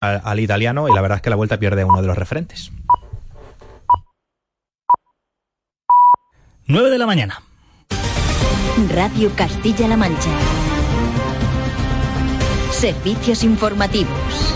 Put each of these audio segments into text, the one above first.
al, italiano y la verdad es que la vuelta pierde uno de los referentes. 9 de la mañana. Radio Castilla-La Mancha. Servicios informativos.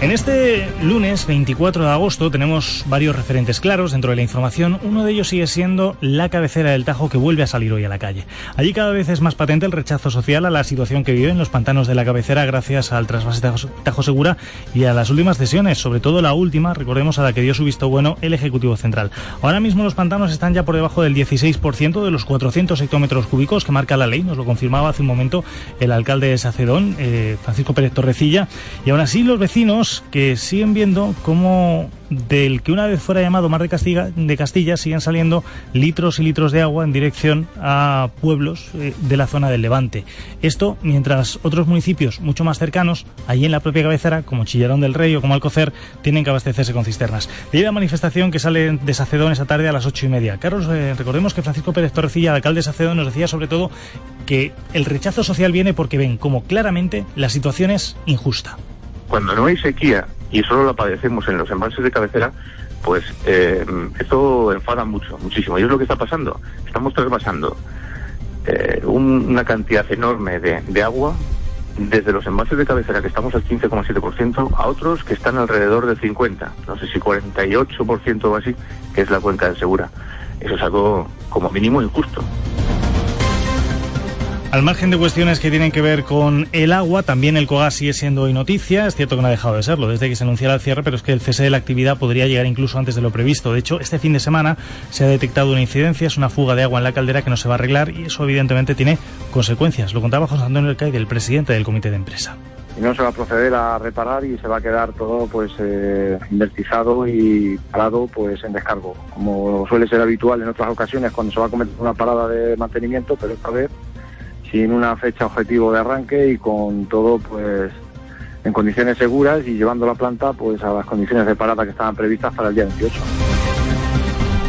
En este lunes 24 de agosto tenemos varios referentes claros dentro de la información. Uno de ellos sigue siendo la cabecera del Tajo que vuelve a salir hoy a la calle. Allí cada vez es más patente el rechazo social a la situación que viven los pantanos de la cabecera gracias al trasvase Tajo Segura y a las últimas cesiones, sobre todo la última, recordemos a la que dio su visto bueno el Ejecutivo Central. Ahora mismo los pantanos están ya por debajo del 16% de los 400 hectómetros cúbicos que marca la ley, nos lo confirmaba hace un momento el alcalde de Sacedón, eh, Francisco Pérez Torrecilla, y aún así los vecinos que siguen viendo cómo del que una vez fuera llamado Mar de Castilla, de Castilla siguen saliendo litros y litros de agua en dirección a pueblos eh, de la zona del Levante. Esto mientras otros municipios mucho más cercanos, allí en la propia cabecera, como Chillarón del Rey o como Alcocer, tienen que abastecerse con cisternas. De ahí la manifestación que sale de Sacedón esa tarde a las ocho y media. Carlos, eh, recordemos que Francisco Pérez Torrecilla, alcalde de Sacedón, nos decía sobre todo que el rechazo social viene porque ven como claramente la situación es injusta cuando no hay sequía y solo la padecemos en los embalses de cabecera, pues eh, esto enfada mucho, muchísimo. Y es lo que está pasando. Estamos trasvasando eh, una cantidad enorme de, agua desde los embalses de cabecera, que estamos al 15,7%, a otros que están alrededor del 50%, no sé si 48% o así, que es la cuenca de Segura. Eso es algo como mínimo injusto. Al margen de cuestiones que tienen que ver con el agua, también el COGAS sigue siendo hoy noticia. Es cierto que no ha dejado de serlo desde que se anunciara el cierre, pero es que el cese de la actividad podría llegar incluso antes de lo previsto. De hecho, este fin de semana se ha detectado una incidencia, es una fuga de agua en la caldera que no se va a arreglar y eso evidentemente tiene consecuencias. Lo contaba José Antonio Elcay, el presidente del comité de empresa. No se va a proceder a reparar y se va a quedar todo pues eh, invertizado y parado pues en descargo, como suele ser habitual en otras ocasiones cuando se va a cometer una parada de mantenimiento, pero esta vez sin una fecha objetivo de arranque y con todo pues en condiciones seguras y llevando la planta pues a las condiciones de parada que estaban previstas para el día 28.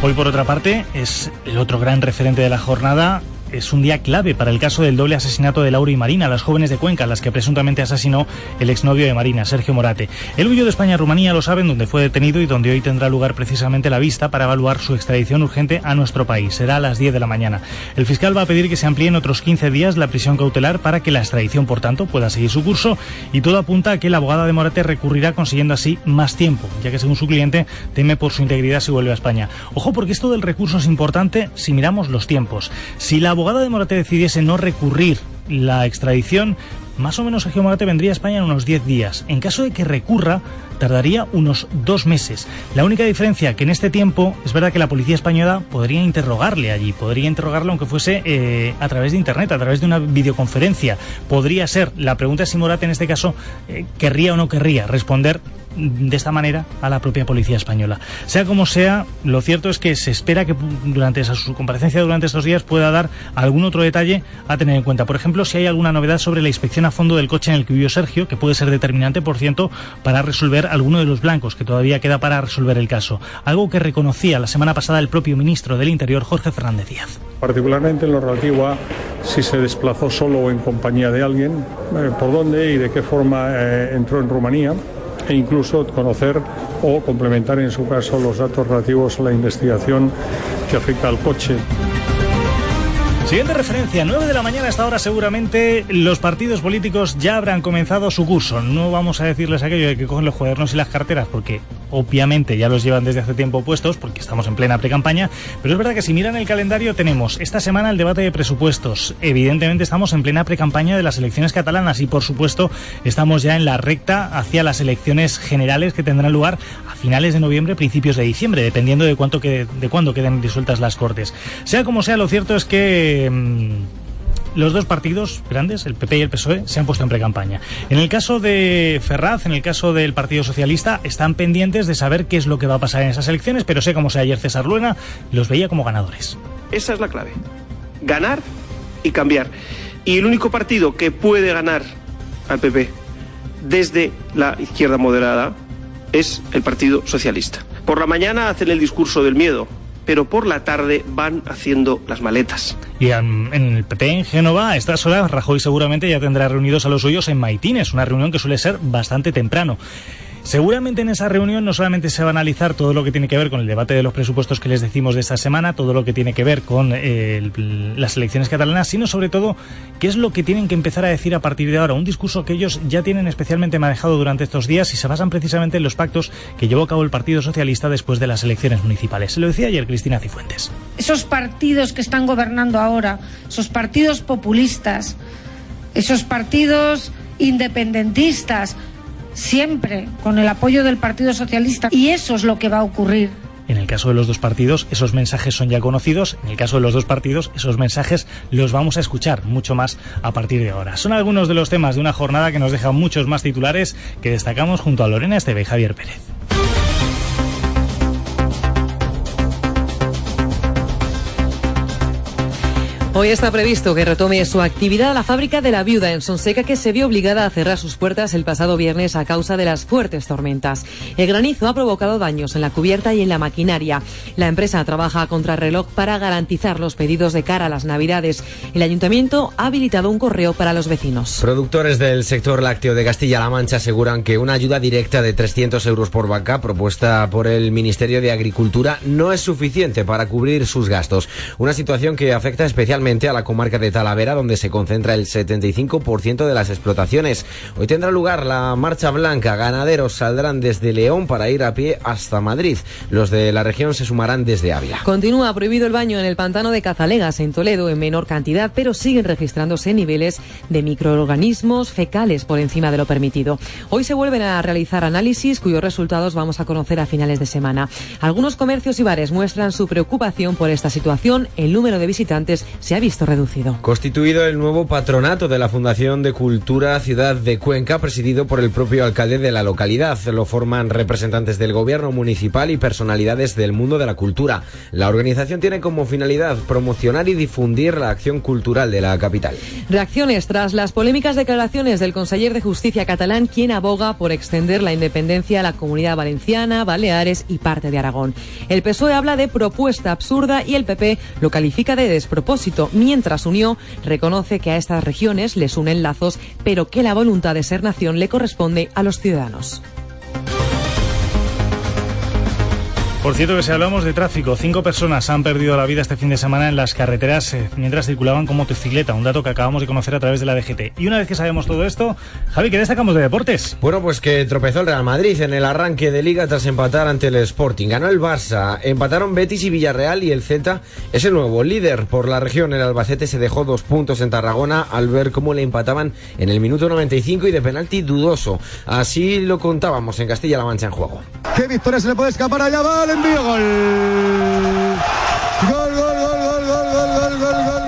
Hoy por otra parte es el otro gran referente de la jornada es un día clave para el caso del doble asesinato de Laura y Marina, las jóvenes de Cuenca, las que presuntamente asesinó el exnovio de Marina, Sergio Morate. El huyó de España a Rumanía, lo saben, donde fue detenido y donde hoy tendrá lugar precisamente la vista para evaluar su extradición urgente a nuestro país. Será a las 10 de la mañana. El fiscal va a pedir que se amplíen otros 15 días la prisión cautelar para que la extradición, por tanto, pueda seguir su curso y todo apunta a que la abogada de Morate recurrirá consiguiendo así más tiempo, ya que según su cliente teme por su integridad si vuelve a España. Ojo porque esto del recurso es importante si miramos los tiempos. Si la abogada de Morate decidiese no recurrir la extradición, más o menos Sergio Morate vendría a España en unos 10 días. En caso de que recurra, tardaría unos dos meses. La única diferencia que en este tiempo es verdad que la policía española podría interrogarle allí, podría interrogarle aunque fuese eh, a través de Internet, a través de una videoconferencia. Podría ser, la pregunta es si Morate en este caso eh, querría o no querría responder de esta manera a la propia policía española. Sea como sea, lo cierto es que se espera que durante su comparecencia durante estos días pueda dar algún otro detalle a tener en cuenta. Por ejemplo, si hay alguna novedad sobre la inspección a fondo del coche en el que vivió Sergio, que puede ser determinante, por ciento, para resolver alguno de los blancos que todavía queda para resolver el caso. Algo que reconocía la semana pasada el propio ministro del Interior, Jorge Fernández Díaz. Particularmente en lo relativo a si se desplazó solo o en compañía de alguien, eh, por dónde y de qué forma eh, entró en Rumanía e incluso conocer o complementar en su caso los datos relativos a la investigación que afecta al coche. Siguiente referencia, 9 de la mañana hasta ahora seguramente los partidos políticos ya habrán comenzado su curso. No vamos a decirles aquello de que cogen los cuadernos y las carteras porque obviamente ya los llevan desde hace tiempo puestos porque estamos en plena pre-campaña, pero es verdad que si miran el calendario tenemos esta semana el debate de presupuestos. Evidentemente estamos en plena pre-campaña de las elecciones catalanas y por supuesto estamos ya en la recta hacia las elecciones generales que tendrán lugar a finales de noviembre, principios de diciembre, dependiendo de cuánto que, de cuándo queden disueltas las Cortes. Sea como sea, lo cierto es que Em, los dos partidos grandes, el PP y el PSOE, se han puesto en pre-campaña. En el caso de Ferraz, en el caso del Partido Socialista, están pendientes de saber qué es lo que va a pasar en esas elecciones, pero sé como sea ayer César Luena, los veía como ganadores. Esa es la clave. Ganar y cambiar. Y el único partido que puede ganar al PP desde la izquierda moderada es el Partido Socialista. Por la mañana hacen el discurso del miedo, pero por la tarde van haciendo las maletas. Y en el PP en Génova, a estas horas, Rajoy seguramente ya tendrá reunidos a los suyos en Maitines, una reunión que suele ser bastante temprano. Seguramente en esa reunión no solamente se va a analizar todo lo que tiene que ver con el debate de los presupuestos que les decimos de esta semana, todo lo que tiene que ver con eh, las elecciones catalanas, sino sobre todo qué es lo que tienen que empezar a decir a partir de ahora. Un discurso que ellos ya tienen especialmente manejado durante estos días y se basan precisamente en los pactos que llevó a cabo el Partido Socialista después de las elecciones municipales. Se lo decía ayer Cristina Cifuentes. Esos partidos que están gobernando ahora, esos partidos populistas, esos partidos independentistas, siempre con el apoyo del Partido Socialista y eso es lo que va a ocurrir. En el caso de los dos partidos, esos mensajes son ya conocidos. En el caso de los dos partidos, esos mensajes los vamos a escuchar mucho más a partir de ahora. Son algunos de los temas de una jornada que nos deja muchos más titulares que destacamos junto a Lorena Esteve y Javier Pérez. Hoy está previsto que retome su actividad la fábrica de la viuda en Sonseca que se vio obligada a cerrar sus puertas el pasado viernes a causa de las fuertes tormentas. El granizo ha provocado daños en la cubierta y en la maquinaria. La empresa trabaja a contrarreloj para garantizar los pedidos de cara a las Navidades. El ayuntamiento ha habilitado un correo para los vecinos. Productores del sector lácteo de Castilla-La Mancha aseguran que una ayuda directa de 300 euros por vaca propuesta por el Ministerio de Agricultura no es suficiente para cubrir sus gastos. Una situación que afecta especialmente a la comarca de Talavera, donde se concentra el 75% de las explotaciones. Hoy tendrá lugar la Marcha Blanca. Ganaderos saldrán desde León para ir a pie hasta Madrid. Los de la región se sumarán desde Ávila. Continúa prohibido el baño en el pantano de Cazalegas, en Toledo, en menor cantidad, pero siguen registrándose niveles de microorganismos fecales por encima de lo permitido. Hoy se vuelven a realizar análisis cuyos resultados vamos a conocer a finales de semana. Algunos comercios y bares muestran su preocupación por esta situación. El número de visitantes se ha visto reducido. Constituido el nuevo patronato de la Fundación de Cultura Ciudad de Cuenca, presidido por el propio alcalde de la localidad. Lo forman representantes del gobierno municipal y personalidades del mundo de la cultura. La organización tiene como finalidad promocionar y difundir la acción cultural de la capital. Reacciones tras las polémicas declaraciones del conseller de Justicia catalán, quien aboga por extender la independencia a la comunidad valenciana, Baleares y parte de Aragón. El PSOE habla de propuesta absurda y el PP lo califica de despropósito mientras Unió reconoce que a estas regiones les unen lazos, pero que la voluntad de ser nación le corresponde a los ciudadanos. Por cierto que si hablamos de tráfico, cinco personas han perdido la vida este fin de semana en las carreteras eh, mientras circulaban con motocicleta, un dato que acabamos de conocer a través de la DGT. Y una vez que sabemos todo esto, Javi, ¿qué destacamos de deportes? Bueno, pues que tropezó el Real Madrid en el arranque de liga tras empatar ante el Sporting. Ganó el Barça, empataron Betis y Villarreal y el Z es el nuevo líder por la región. El Albacete se dejó dos puntos en Tarragona al ver cómo le empataban en el minuto 95 y de penalti dudoso. Así lo contábamos en Castilla-La Mancha en juego. ¿Qué victoria se le puede escapar allá? Va gol, gol,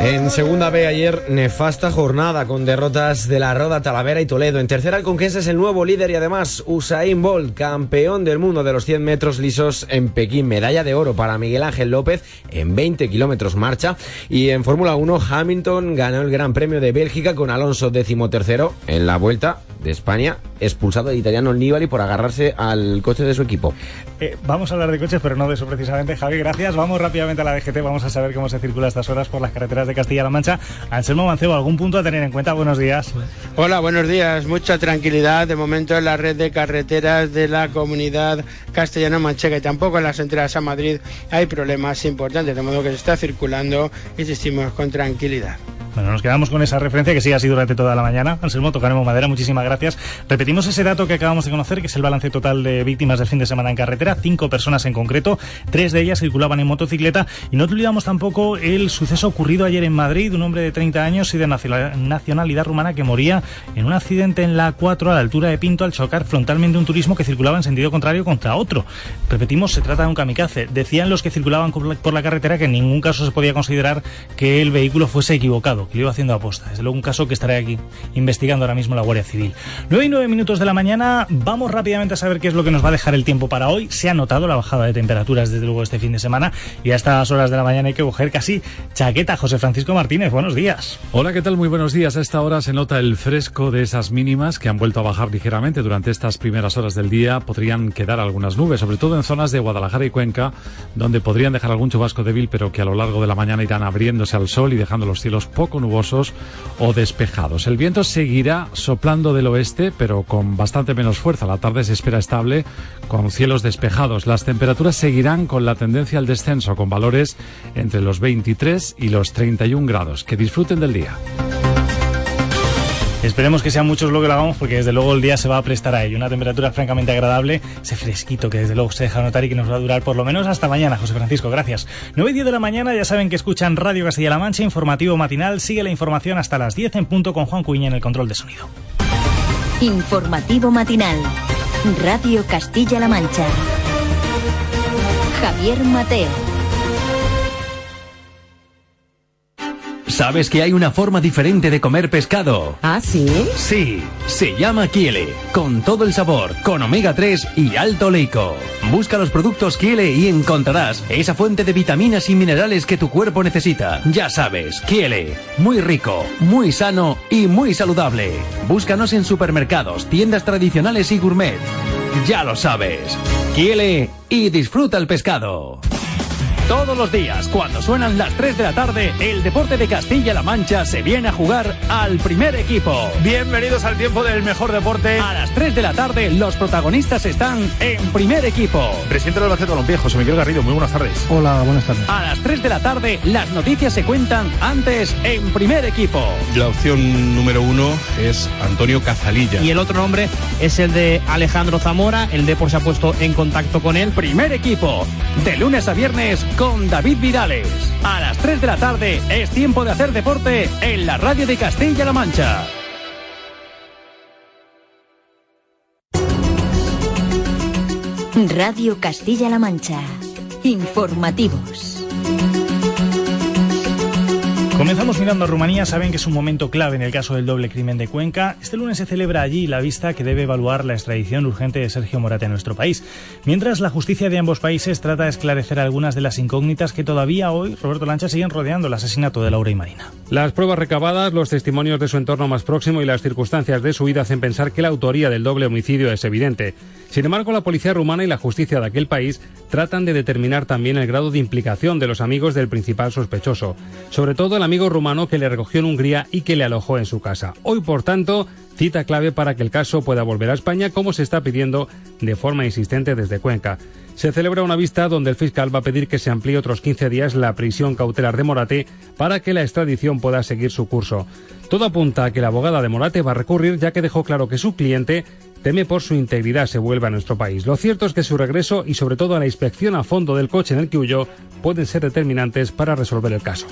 En segunda B ayer, nefasta jornada con derrotas de la Roda, Talavera y Toledo. En tercera, el es el nuevo líder y además Usain Bolt, campeón del mundo de los 100 metros lisos en Pekín. Medalla de oro para Miguel Ángel López en 20 kilómetros marcha. Y en Fórmula 1, Hamilton ganó el Gran Premio de Bélgica con Alonso decimotercero en la vuelta de España, expulsado el italiano Nibali por agarrarse al coche de su equipo. Eh, vamos a hablar de coches, pero no de eso precisamente. Javi, gracias. Vamos rápidamente a la DGT. Vamos a saber cómo se circula estas horas por las carreteras de Castilla-La Mancha. Anselmo Mancebo, ¿algún punto a tener en cuenta? Buenos días. Hola, buenos días. Mucha tranquilidad de momento en la red de carreteras de la comunidad castellano-manchega y tampoco en las entradas a Madrid hay problemas importantes, de modo que se está circulando, insistimos, con tranquilidad. Bueno, nos quedamos con esa referencia que sí ha sido durante toda la mañana. Anselmo, tocaremos madera. Muchísimas gracias. Repetimos ese dato que acabamos de conocer, que es el balance total de víctimas del fin de semana en carretera. Cinco personas en concreto. Tres de ellas circulaban en motocicleta. Y no olvidamos tampoco el suceso ocurrido ayer en Madrid. Un hombre de 30 años y de nacionalidad rumana que moría en un accidente en la A4 a la altura de Pinto al chocar frontalmente un turismo que circulaba en sentido contrario contra otro. Repetimos, se trata de un kamikaze. Decían los que circulaban por la carretera que en ningún caso se podía considerar que el vehículo fuese equivocado que lo iba haciendo aposta. Desde luego un caso que estaré aquí investigando ahora mismo la Guardia Civil. 9 y 9 minutos. minutos de la mañana. Vamos rápidamente a saber qué es lo que nos va a dejar el tiempo para hoy. Se ha notado la bajada de temperaturas desde luego este fin de semana y a estas horas de la mañana hay que coger casi chaqueta. José Francisco Martínez, buenos días. Hola, ¿qué tal? Muy buenos días. A esta hora se nota el fresco de esas mínimas que han vuelto a bajar ligeramente durante estas primeras horas del día. Podrían quedar algunas nubes, sobre todo en zonas de Guadalajara y Cuenca, donde podrían dejar algún chubasco débil, pero que a lo largo de la mañana irán abriéndose al sol y dejando los cielos poco nubosos o despejados. El viento seguirá soplando del oeste, pero con bastante menos fuerza. La tarde se espera estable, con cielos despejados. Las temperaturas seguirán con la tendencia al descenso, con valores entre los 23 y los 31 grados. Que disfruten del día. Esperemos que sean muchos lo que lo hagamos porque desde luego el día se va a prestar a ello. Una temperatura francamente agradable, ese fresquito que desde luego se deja notar y que nos va a durar por lo menos hasta mañana, José Francisco. Gracias. 9 y 10 de la mañana, ya saben que escuchan Radio Castilla-La Mancha, informativo matinal. Sigue la información hasta las 10 en punto con Juan Cuña en el control de sonido. Informativo matinal. Radio Castilla-La Mancha. Javier Mateo. ¿Sabes que hay una forma diferente de comer pescado? ¿Ah, sí? Sí, se llama Kiele, con todo el sabor, con omega 3 y alto oleico. Busca los productos Kiele y encontrarás esa fuente de vitaminas y minerales que tu cuerpo necesita. Ya sabes, Kiele, muy rico, muy sano y muy saludable. Búscanos en supermercados, tiendas tradicionales y gourmet. Ya lo sabes, Kiele y disfruta el pescado. Todos los días, cuando suenan las 3 de la tarde, el deporte de Castilla-La Mancha se viene a jugar al primer equipo. Bienvenidos al tiempo del mejor deporte. A las 3 de la tarde, los protagonistas están en primer equipo. Presidente del Albacete Balompié, José Miguel Garrido, muy buenas tardes. Hola, buenas tardes. A las 3 de la tarde, las noticias se cuentan antes en primer equipo. La opción número uno es Antonio Cazalilla. Y el otro nombre es el de Alejandro Zamora. El Depor se ha puesto en contacto con él. Primer equipo, de lunes a viernes con David Vidales. A las 3 de la tarde es tiempo de hacer deporte en la radio de Castilla-La Mancha. Radio Castilla-La Mancha. Informativos. Comenzamos mirando a Rumanía. Saben que es un momento clave en el caso del doble crimen de Cuenca. Este lunes se celebra allí la vista que debe evaluar la extradición urgente de Sergio Morate a nuestro país. Mientras la justicia de ambos países trata de esclarecer algunas de las incógnitas que todavía hoy, Roberto Lancha, siguen rodeando el asesinato de Laura y Marina. Las pruebas recabadas, los testimonios de su entorno más próximo y las circunstancias de su vida hacen pensar que la autoría del doble homicidio es evidente. Sin embargo, la policía rumana y la justicia de aquel país tratan de determinar también el grado de implicación de los amigos del principal sospechoso, sobre todo el amigo rumano que le recogió en Hungría y que le alojó en su casa. Hoy, por tanto, cita clave para que el caso pueda volver a España, como se está pidiendo de forma insistente desde Cuenca. Se celebra una vista donde el fiscal va a pedir que se amplíe otros 15 días la prisión cautelar de Morate para que la extradición pueda seguir su curso. Todo apunta a que la abogada de Morate va a recurrir ya que dejó claro que su cliente teme por su integridad se vuelva a nuestro país. Lo cierto es que su regreso y sobre todo la inspección a fondo del coche en el que huyó pueden ser determinantes para resolver el caso.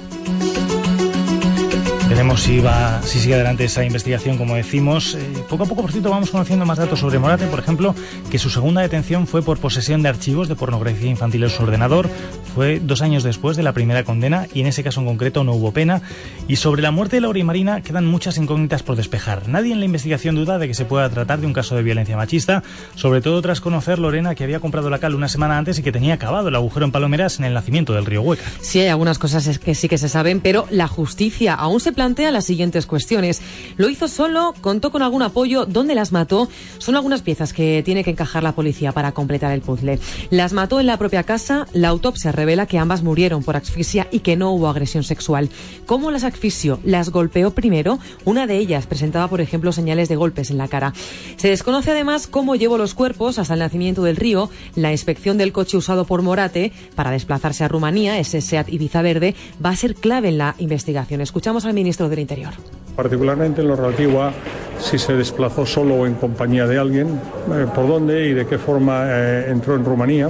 Veremos si va, si sigue adelante esa investigación, como decimos. Eh, poco a poco, por cierto, vamos conociendo más datos sobre Morate. Por ejemplo, que su segunda detención fue por posesión de archivos de pornografía infantil en su ordenador. Fue dos años después de la primera condena y en ese caso en concreto no hubo pena. Y sobre la muerte de Laura y Marina quedan muchas incógnitas por despejar. Nadie en la investigación duda de que se pueda tratar de un caso de violencia machista, sobre todo tras conocer Lorena que había comprado la cal una semana antes y que tenía acabado el agujero en Palomeras en el nacimiento del río Hueca. Sí, hay algunas cosas que sí que se saben, pero la justicia aún se plantea las siguientes cuestiones. ¿Lo hizo solo? ¿Contó con algún apoyo? ¿Dónde las mató? Son algunas piezas que tiene que encajar la policía para completar el puzzle. ¿Las mató en la propia casa? La autopsia revela que ambas murieron por asfixia y que no hubo agresión sexual. ¿Cómo las asfixió? ¿Las golpeó primero? Una de ellas presentaba, por ejemplo, señales de golpes en la cara. Se desconoce además cómo llevó los cuerpos hasta el nacimiento del río. La inspección del coche usado por Morate para desplazarse a Rumanía, ese SEAT Ibiza Verde, va a ser clave en la investigación. Escuchamos al ministro del Interior. Particularmente en lo relativo a si se desplazó solo o en compañía de alguien, eh, por dónde y de qué forma eh, entró en Rumanía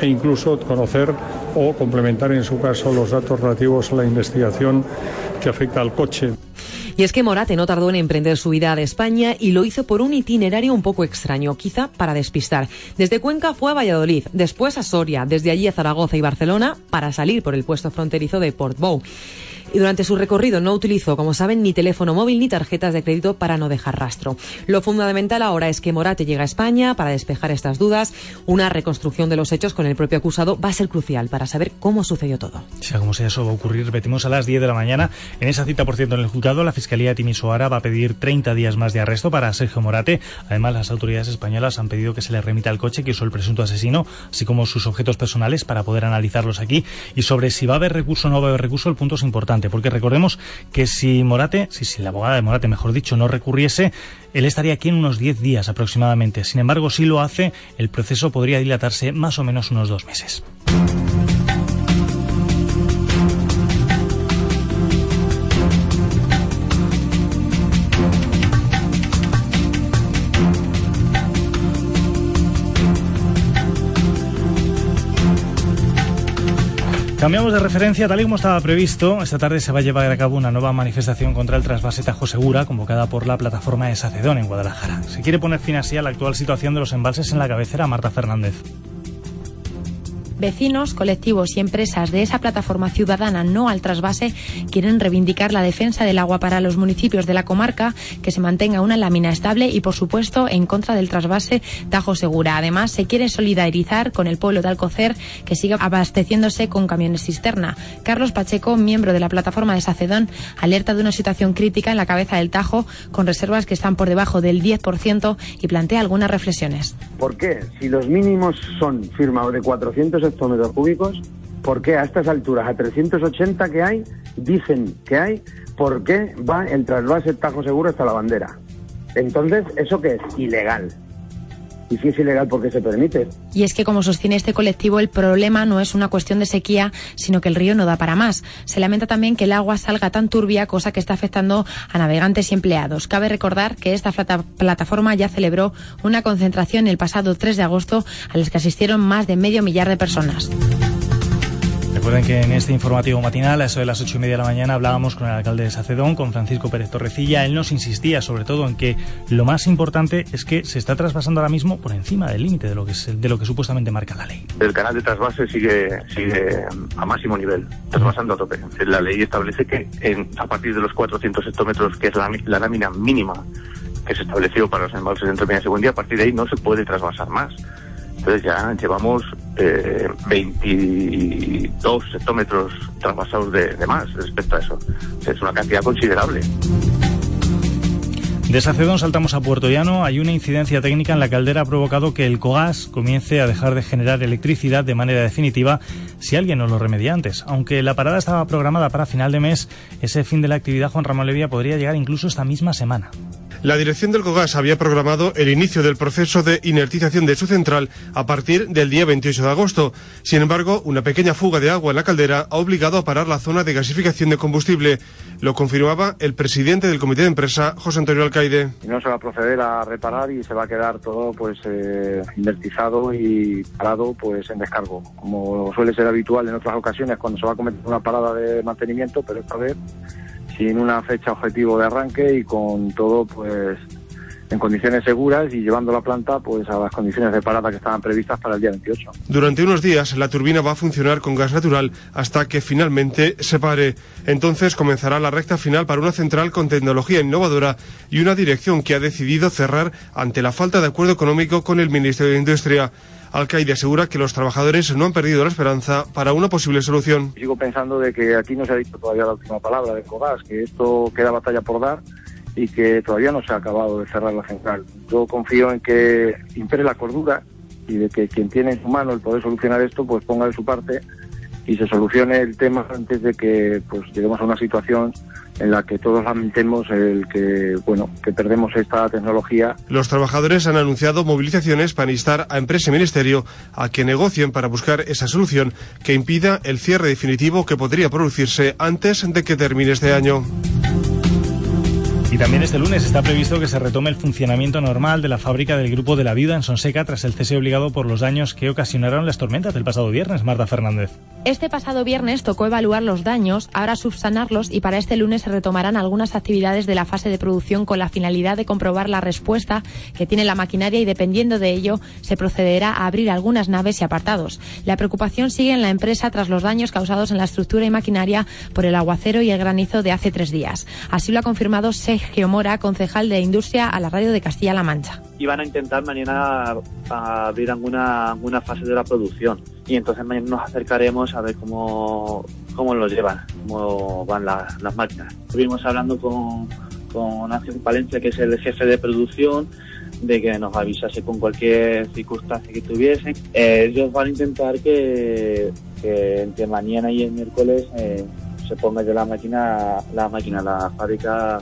e incluso conocer o complementar en su caso los datos relativos a la investigación que afecta al coche. Y es que Morate no tardó en emprender su vida de España y lo hizo por un itinerario un poco extraño, quizá para despistar. Desde Cuenca fue a Valladolid, después a Soria, desde allí a Zaragoza y Barcelona para salir por el puesto fronterizo de Portbou. Y durante su recorrido no utilizó, como saben, ni teléfono móvil ni tarjetas de crédito para no dejar rastro. Lo fundamental ahora es que Morate llega a España para despejar estas dudas. Una reconstrucción de los hechos con el propio acusado va a ser crucial para saber cómo sucedió todo. Sea como sea, eso va a ocurrir. Repetimos a las 10 de la mañana. En esa cita, por cierto, en el juzgado, la Fiscalía de Timisoara va a pedir 30 días más de arresto para Sergio Morate. Además, las autoridades españolas han pedido que se le remita el coche que usó el presunto asesino, así como sus objetos personales para poder analizarlos aquí. Y sobre si va a haber recurso o no va a haber recurso, el punto es importante, porque recordemos que si Morate, si, si la abogada de Morate, mejor dicho, no recurriese, él estaría aquí en unos 10 días aproximadamente. Sin embargo, si lo hace, el proceso podría dilatarse más o menos unos dos meses. Cambiamos de referencia, tal y como estaba previsto. Esta tarde se va a llevar a cabo una nueva manifestación contra el trasvase Tajo Segura, convocada por la plataforma de Sacedón en Guadalajara. Se quiere poner fin así a la actual situación de los embalses en la cabecera Marta Fernández. Vecinos, colectivos y empresas de esa plataforma ciudadana no al trasvase quieren reivindicar la defensa del agua para los municipios de la comarca, que se mantenga una lámina estable y, por supuesto, en contra del trasvase Tajo Segura. Además, se quiere solidarizar con el pueblo de Alcocer, que sigue abasteciéndose con camiones cisterna. Carlos Pacheco, miembro de la plataforma de Sacedón, alerta de una situación crítica en la cabeza del Tajo, con reservas que están por debajo del 10% y plantea algunas reflexiones. ¿Por qué? Si los mínimos son firmados de 400 hectómetros cúbicos, ¿por qué a estas alturas, a 380 que hay, dicen que hay, por qué va el trasvase Tajo Seguro hasta la bandera? Entonces, ¿eso qué es? Ilegal. Y si es ilegal, ¿por qué se permite? Y es que, como sostiene este colectivo, el problema no es una cuestión de sequía, sino que el río no da para más. Se lamenta también que el agua salga tan turbia, cosa que está afectando a navegantes y empleados. Cabe recordar que esta plata- plataforma ya celebró una concentración el pasado 3 de agosto a las que asistieron más de medio millar de personas. Recuerden que en este informativo matinal, a eso de las ocho y media de la mañana, hablábamos con el alcalde de Sacedón, con Francisco Pérez Torrecilla. Él nos insistía sobre todo en que lo más importante es que se está traspasando ahora mismo por encima del límite de lo que de supuestamente marca la ley. El canal de trasvase sigue, sigue a máximo nivel, trasvasando a tope. La ley establece que a partir de los 400 hectómetros, que es la, la lámina mínima que se estableció para los embalses de Peñas y Buendía, a partir de ahí no se puede trasvasar más. Entonces ya llevamos eh, 22 hectómetros trasvasados de, más respecto a eso. Es una cantidad considerable. De Sacedón saltamos a Puerto Llano. Hay una incidencia técnica en la caldera ha provocado que el Cogas comience a dejar de generar electricidad de manera definitiva si alguien no lo remedia antes. Aunque la parada estaba programada para final de mes, ese fin de la actividad Juan Ramón Levía podría llegar incluso esta misma semana. La dirección del COGAS había programado el inicio del proceso de inertización de su central a partir del día 28 de agosto. Sin embargo, una pequeña fuga de agua en la caldera ha obligado a parar la zona de gasificación de combustible. Lo confirmaba el presidente del comité de empresa, José Antonio Alcaide. No se va a proceder a reparar y se va a quedar todo pues eh, inertizado y parado pues en descargo, como suele ser habitual en otras ocasiones cuando se va a cometer una parada de mantenimiento, pero esta vez sin una fecha objetivo de arranque y con todo pues en condiciones seguras y llevando la planta pues a las condiciones de parada que estaban previstas para el día 28. Durante unos días la turbina va a funcionar con gas natural hasta que finalmente se pare. Entonces comenzará la recta final para una central con tecnología innovadora y una dirección que ha decidido cerrar ante la falta de acuerdo económico con el Ministerio de Industria. Alcaide asegura que los trabajadores no han perdido la esperanza para una posible solución. Sigo pensando de que aquí no se ha dicho todavía la última palabra de Cogas, que esto queda batalla por dar y que todavía no se ha acabado de cerrar la central. Yo confío en que impere la cordura y de que quien tiene en su mano el poder solucionar esto, pues ponga de su parte y se solucione el tema antes de que pues lleguemos a una situación en la que todos lamentemos el que bueno que perdemos esta tecnología Los trabajadores han anunciado movilizaciones para instar a empresa y ministerio a que negocien para buscar esa solución que impida el cierre definitivo que podría producirse antes de que termine este año. Y también este lunes está previsto que se retome el funcionamiento normal de la fábrica del Grupo de la Viuda en Sonseca tras el cese obligado por los daños que ocasionaron las tormentas del pasado viernes, Marta Fernández. Este pasado viernes tocó evaluar los daños, ahora subsanarlos y para este lunes se retomarán algunas actividades de la fase de producción con la finalidad de comprobar la respuesta que tiene la maquinaria y dependiendo de ello se procederá a abrir algunas naves y apartados. La preocupación sigue en la empresa tras los daños causados en la estructura y maquinaria por el aguacero y el granizo de hace tres días. Así lo ha confirmado Sergio Mora, concejal de Industria a la radio de Castilla-La Mancha. Y van a intentar mañana abrir alguna, alguna fase de la producción y entonces mañana nos acercaremos a ver cómo, cómo lo llevan, cómo van las, las máquinas. Estuvimos hablando con, con Ángel Palencia, que es el jefe de producción, de que nos avisase con cualquier circunstancia que tuviesen. Eh, ellos van a intentar que, que entre mañana y el miércoles eh, se ponga ya la máquina, la máquina, la fábrica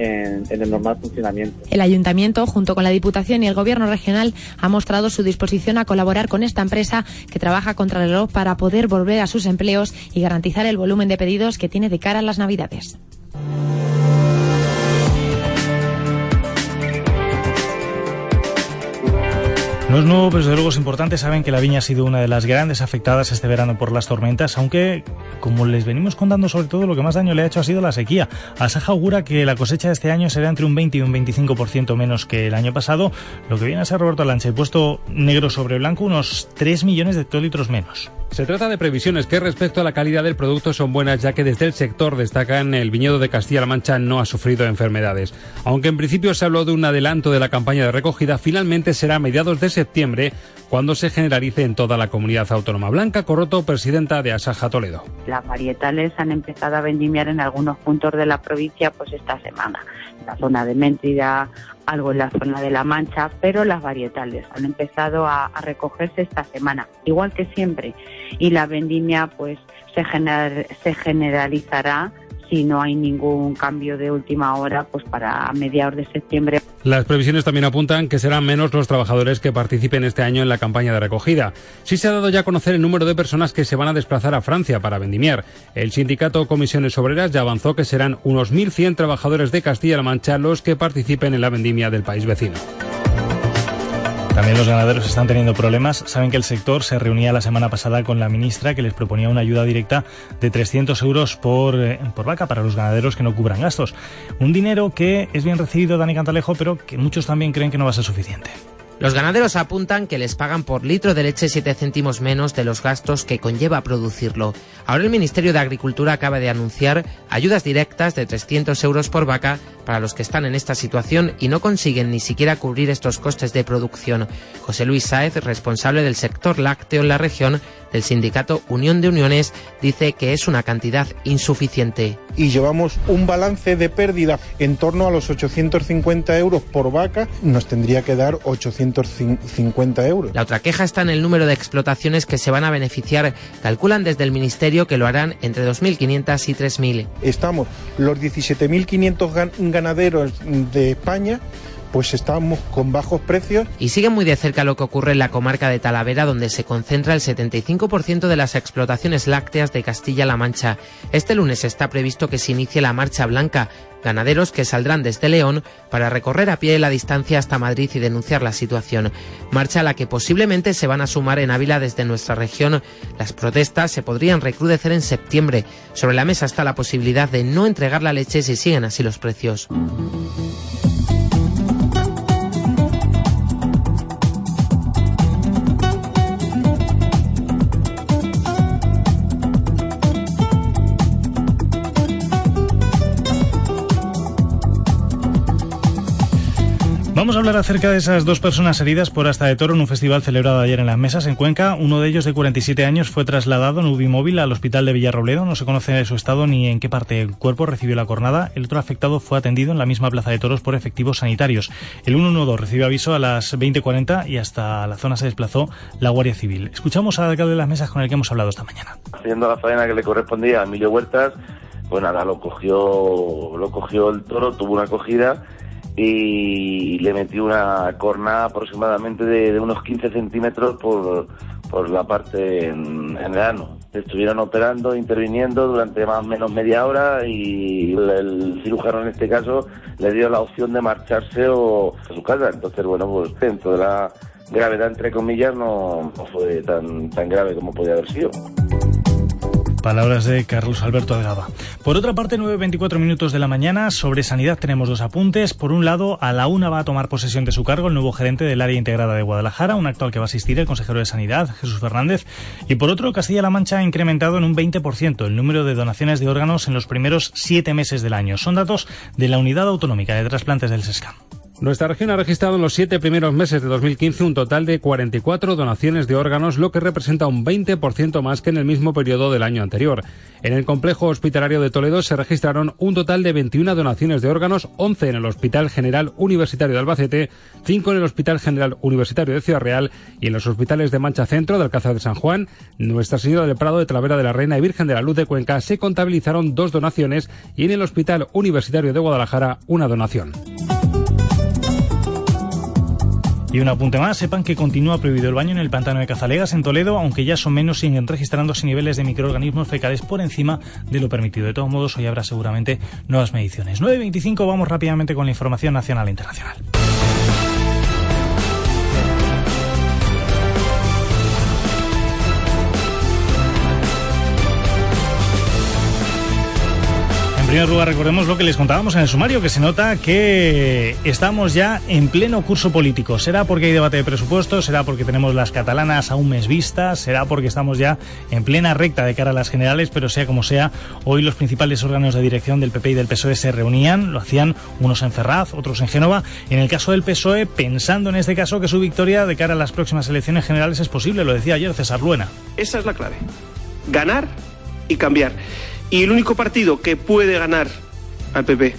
en, el normal funcionamiento. El ayuntamiento, junto con la Diputación y el Gobierno regional, ha mostrado su disposición a colaborar con esta empresa que trabaja contra el reloj para poder volver a sus empleos y garantizar el volumen de pedidos que tiene de cara a las Navidades. No es nuevo, pero desde luego es importante. Saben que la viña ha sido una de las grandes afectadas este verano por las tormentas, aunque, como les venimos contando, sobre todo lo que más daño le ha hecho ha sido la sequía. Asaja augura que la cosecha de este año será entre un 20 y un 25% menos que el año pasado, lo que viene a ser Roberto Lanche, puesto negro sobre blanco, unos 3 millones de hectolitros menos. Se trata de previsiones que respecto a la calidad del producto son buenas ya que desde el sector destacan el viñedo de Castilla-La Mancha no ha sufrido enfermedades. Aunque en principio se habló de un adelanto de la campaña de recogida, finalmente será a mediados de septiembre cuando se generalice en toda la comunidad autónoma. Blanca Corroto, presidenta de Asaja Toledo. Las varietales han empezado a vendimiar en algunos puntos de la provincia pues esta semana. La zona de Méntida, algo en la zona de La Mancha, pero las varietales han empezado a, recogerse esta semana, igual que siempre. Y la vendimia pues se, se generalizará si no hay ningún cambio de última hora, pues para mediados de septiembre. Las previsiones también apuntan que serán menos los trabajadores que participen este año en la campaña de recogida. Sí se ha dado ya a conocer el número de personas que se van a desplazar a Francia para vendimiar. El sindicato Comisiones Obreras ya avanzó que serán unos 1.100 trabajadores de Castilla-La Mancha los que participen en la vendimia del país vecino. También los ganaderos están teniendo problemas. Saben que el sector se reunía la semana pasada con la ministra que les proponía una ayuda directa de 300 euros por, eh, por vaca para los ganaderos que no cubran gastos. Un dinero que es bien recibido, Dani Cantalejo, pero que muchos también creen que no va a ser suficiente. Los ganaderos apuntan que les pagan por litro de leche 7 céntimos menos de los gastos que conlleva producirlo. Ahora el Ministerio de Agricultura acaba de anunciar ayudas directas de 300 euros por vaca para los que están en esta situación y no consiguen ni siquiera cubrir estos costes de producción. José Luis Sáez, responsable del sector lácteo en la región del sindicato Unión de Uniones, dice que es una cantidad insuficiente. Y llevamos un balance de pérdida en torno a los 850 euros por vaca, nos tendría que dar 850 euros. La otra queja está en el número de explotaciones que se van a beneficiar. Calculan desde el Ministerio que lo harán entre 2.500 y 3.000. Estamos los 17.500 ganaderos de España pues estamos con bajos precios. Y sigue muy de cerca lo que ocurre en la comarca de Talavera, donde se concentra el 75% de las explotaciones lácteas de Castilla-La Mancha. Este lunes está previsto que se inicie la Marcha Blanca, ganaderos que saldrán desde León para recorrer a pie la distancia hasta Madrid y denunciar la situación. Marcha a la que posiblemente se van a sumar en Ávila desde nuestra región. Las protestas se podrían recrudecer en septiembre. Sobre la mesa está la posibilidad de no entregar la leche si siguen así los precios. Vamos a hablar acerca de esas dos personas heridas por hasta de toro en un festival celebrado ayer en las mesas en Cuenca. Uno de ellos, de 47 años, fue trasladado en Ubimóvil al hospital de Villarrobledo. No se conoce su estado ni en qué parte del cuerpo recibió la cornada. El otro afectado fue atendido en la misma plaza de toros por efectivos sanitarios. El 112 recibió aviso a las 20.40 y hasta la zona se desplazó la Guardia Civil. Escuchamos al alcalde de las mesas con el que hemos hablado esta mañana. Haciendo la faena que le correspondía a Emilio Huertas, pues nada, lo cogió, lo cogió el toro, tuvo una acogida y le metí una corna aproximadamente de, unos 15 centímetros por, por la parte en, el ano. Estuvieron operando, interviniendo durante más o menos media hora y el, el, cirujano en este caso le dio la opción de marcharse o a su casa. Entonces, bueno, pues dentro de la gravedad, entre comillas, no, no fue tan, tan grave como podía haber sido. Palabras de Carlos Alberto Gaba. Por otra parte, 9.24 minutos de la mañana, sobre sanidad tenemos dos apuntes. Por un lado, a la una va a tomar posesión de su cargo el nuevo gerente del área integrada de Guadalajara, un acto al que va a asistir el consejero de Sanidad, Jesús Fernández. Y por otro, Castilla-La Mancha ha incrementado en un 20% el número de donaciones de órganos en los primeros siete meses del año. Son datos de la Unidad Autonómica de Trasplantes del SESCAM. Nuestra región ha registrado en los siete primeros meses de 2015 un total de 44 donaciones de órganos, lo que representa un 20% más que en el mismo periodo del año anterior. En el complejo hospitalario de Toledo se registraron un total de 21 donaciones de órganos, 11 en el Hospital General Universitario de Albacete, 5 en el Hospital General Universitario de Ciudad Real y en los hospitales de Mancha Centro, de Alcázar de San Juan, Nuestra Señora del Prado, de Talavera de la Reina y Virgen de la Luz de Cuenca se contabilizaron dos donaciones y en el Hospital Universitario de Guadalajara una donación. Y un apunte más, sepan que continúa prohibido el baño en el pantano de Cazalegas en Toledo, aunque ya son menos, siguen registrándose niveles de microorganismos fecales por encima de lo permitido. De todos modos, hoy habrá seguramente nuevas mediciones. 9.25, vamos rápidamente con la información nacional e internacional. Primer lugar, recordemos lo que les contábamos en el sumario, que se nota que estamos ya en pleno curso político. ¿Será porque hay debate de presupuestos? ¿Será porque tenemos las catalanas a un mes vistas? ¿Será porque estamos ya en plena recta de cara a las generales? Pero sea como sea, hoy los principales órganos de dirección del PP y del PSOE se reunían, lo hacían unos en Ferraz, otros en Génova. En el caso del PSOE, pensando en este caso que su victoria de cara a las próximas elecciones generales es posible, lo decía ayer César Luena. Esa es la clave. Ganar y cambiar. Y el único partido que puede ganar al PP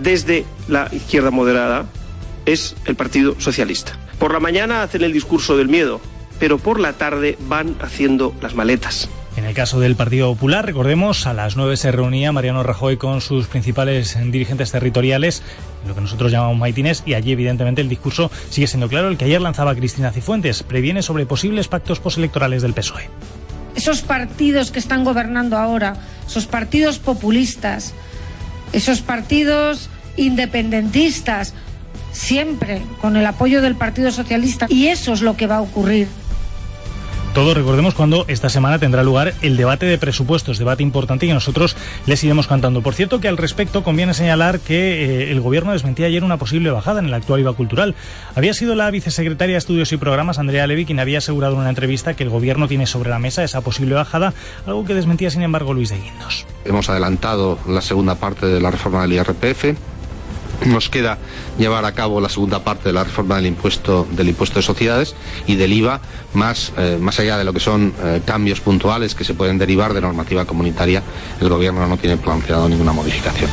desde la izquierda moderada es el Partido Socialista. Por la mañana hacen el discurso del miedo, pero por la tarde van haciendo las maletas. En el caso del Partido Popular, recordemos, a las 9 se reunía Mariano Rajoy con sus principales dirigentes territoriales, lo que nosotros llamamos maitines, y allí evidentemente el discurso sigue siendo claro, el que ayer lanzaba Cristina Cifuentes, previene sobre posibles pactos postelectorales del PSOE esos partidos que están gobernando ahora, esos partidos populistas, esos partidos independentistas, siempre con el apoyo del Partido Socialista. Y eso es lo que va a ocurrir. Todo recordemos cuando esta semana tendrá lugar el debate de presupuestos, debate importante y nosotros les iremos cantando. Por cierto que al respecto conviene señalar que eh, el gobierno desmentía ayer una posible bajada en el actual IVA cultural. Había sido la vicesecretaria de Estudios y Programas, Andrea Levy, quien había asegurado en una entrevista que el gobierno tiene sobre la mesa esa posible bajada, algo que desmentía sin embargo Luis de Guindos. Hemos adelantado la segunda parte de la reforma del IRPF nos queda llevar a cabo la segunda parte de la reforma del impuesto del impuesto de sociedades y del IVA, más, eh, más allá de lo que son eh, cambios puntuales que se pueden derivar de normativa comunitaria, el Gobierno no tiene planteado ninguna modificación.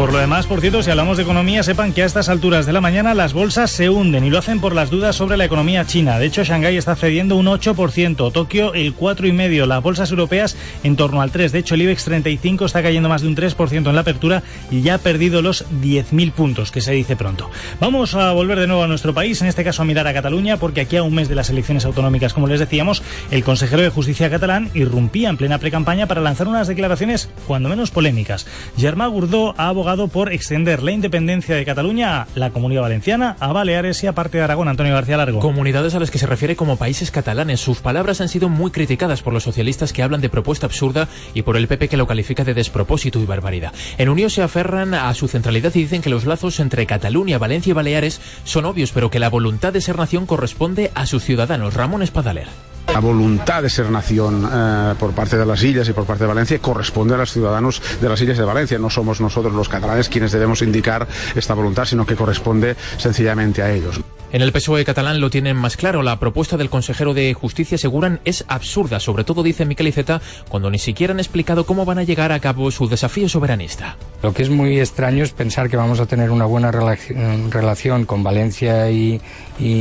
Por lo demás, por cierto, si hablamos de economía, sepan que a estas alturas de la mañana las bolsas se hunden y lo hacen por las dudas sobre la economía china. De hecho, Shanghái está cediendo un 8%, Tokio el 4,5%, las bolsas europeas en torno al 3%. De hecho, el IBEX 35 está cayendo más de un 3% en la apertura y ya ha perdido los 10.000 puntos, que se dice pronto. Vamos a volver de nuevo a nuestro país, en este caso a mirar a Cataluña, porque aquí a un mes de las elecciones autonómicas, como les decíamos, el consejero de Justicia catalán irrumpía en plena precampaña para lanzar unas declaraciones cuando menos polémicas. Germán Gurdó ha abogado por extender la independencia de Cataluña a la Comunidad Valenciana, a Baleares y a parte de Aragón. Antonio García Largo. Comunidades a las que se refiere como países catalanes. Sus palabras han sido muy criticadas por los socialistas que hablan de propuesta absurda y por el PP que lo califica de despropósito y barbaridad. En Unión se aferran a su centralidad y dicen que los lazos entre Cataluña, Valencia y Baleares son obvios, pero que la voluntad de ser nación corresponde a sus ciudadanos. Ramón Espadaler. La voluntad de ser nación eh, por parte de las islas y por parte de Valencia corresponde a los ciudadanos de las islas de Valencia. No somos nosotros los catalanes quienes debemos indicar esta voluntad, sino que corresponde sencillamente a ellos. En el PSOE catalán lo tienen más claro. La propuesta del consejero de Justicia, aseguran, es absurda. Sobre todo, dice Miquel Iceta, cuando ni siquiera han explicado cómo van a llegar a cabo su desafío soberanista. Lo que es muy extraño es pensar que vamos a tener una buena relación con Valencia y,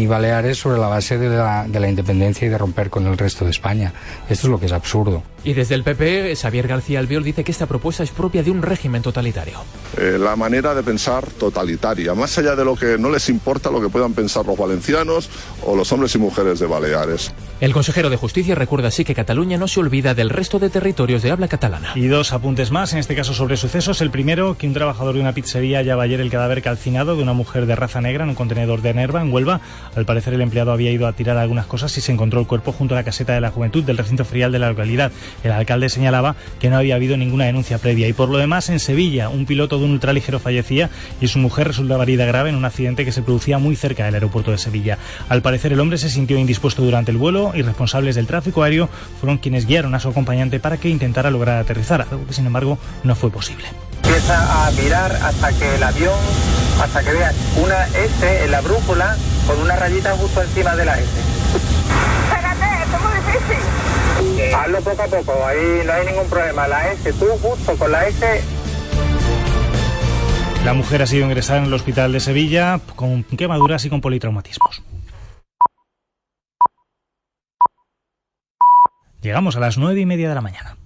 Baleares sobre la base de la, de la independencia y de romper con el resto de España. Esto es lo que es absurdo. Y desde el PP, Xavier García Albiol dice que esta propuesta es propia de un régimen totalitario. Eh, la manera de pensar totalitaria, más allá de lo que no les importa lo que puedan pensar los valencianos o los hombres y mujeres de Baleares. El consejero de Justicia recuerda así que Cataluña no se olvida del resto de territorios de habla catalana. Y dos apuntes más, en este caso sobre sucesos. El primero, que un trabajador de una pizzería hallaba ayer el cadáver calcinado de una mujer de raza negra en un contenedor de Nerva, en Huelva. Al parecer el empleado había ido a tirar algunas cosas y se encontró el cuerpo junto a la caseta de la juventud del recinto ferial de la localidad. El alcalde señalaba que no había habido ninguna denuncia previa. Y por lo demás, en Sevilla, un piloto de un ultraligero fallecía y su mujer resultaba herida grave en un accidente que se producía muy cerca del aeropuerto de Sevilla. Al parecer el hombre se sintió indispuesto durante el vuelo y responsables del tráfico aéreo fueron quienes guiaron a su acompañante para que intentara lograr aterrizar, algo que sin embargo no fue posible. Empieza a mirar hasta que el avión, hasta que veas una S en la brújula con una rayita justo encima de la S. Espérate, esto es muy difícil. Hazlo poco a poco, ahí no hay ningún problema. La S, tú justo con la S la mujer ha sido ingresada en el hospital de Sevilla con quemaduras y con politraumatismos. Llegamos a las nueve y media de la mañana.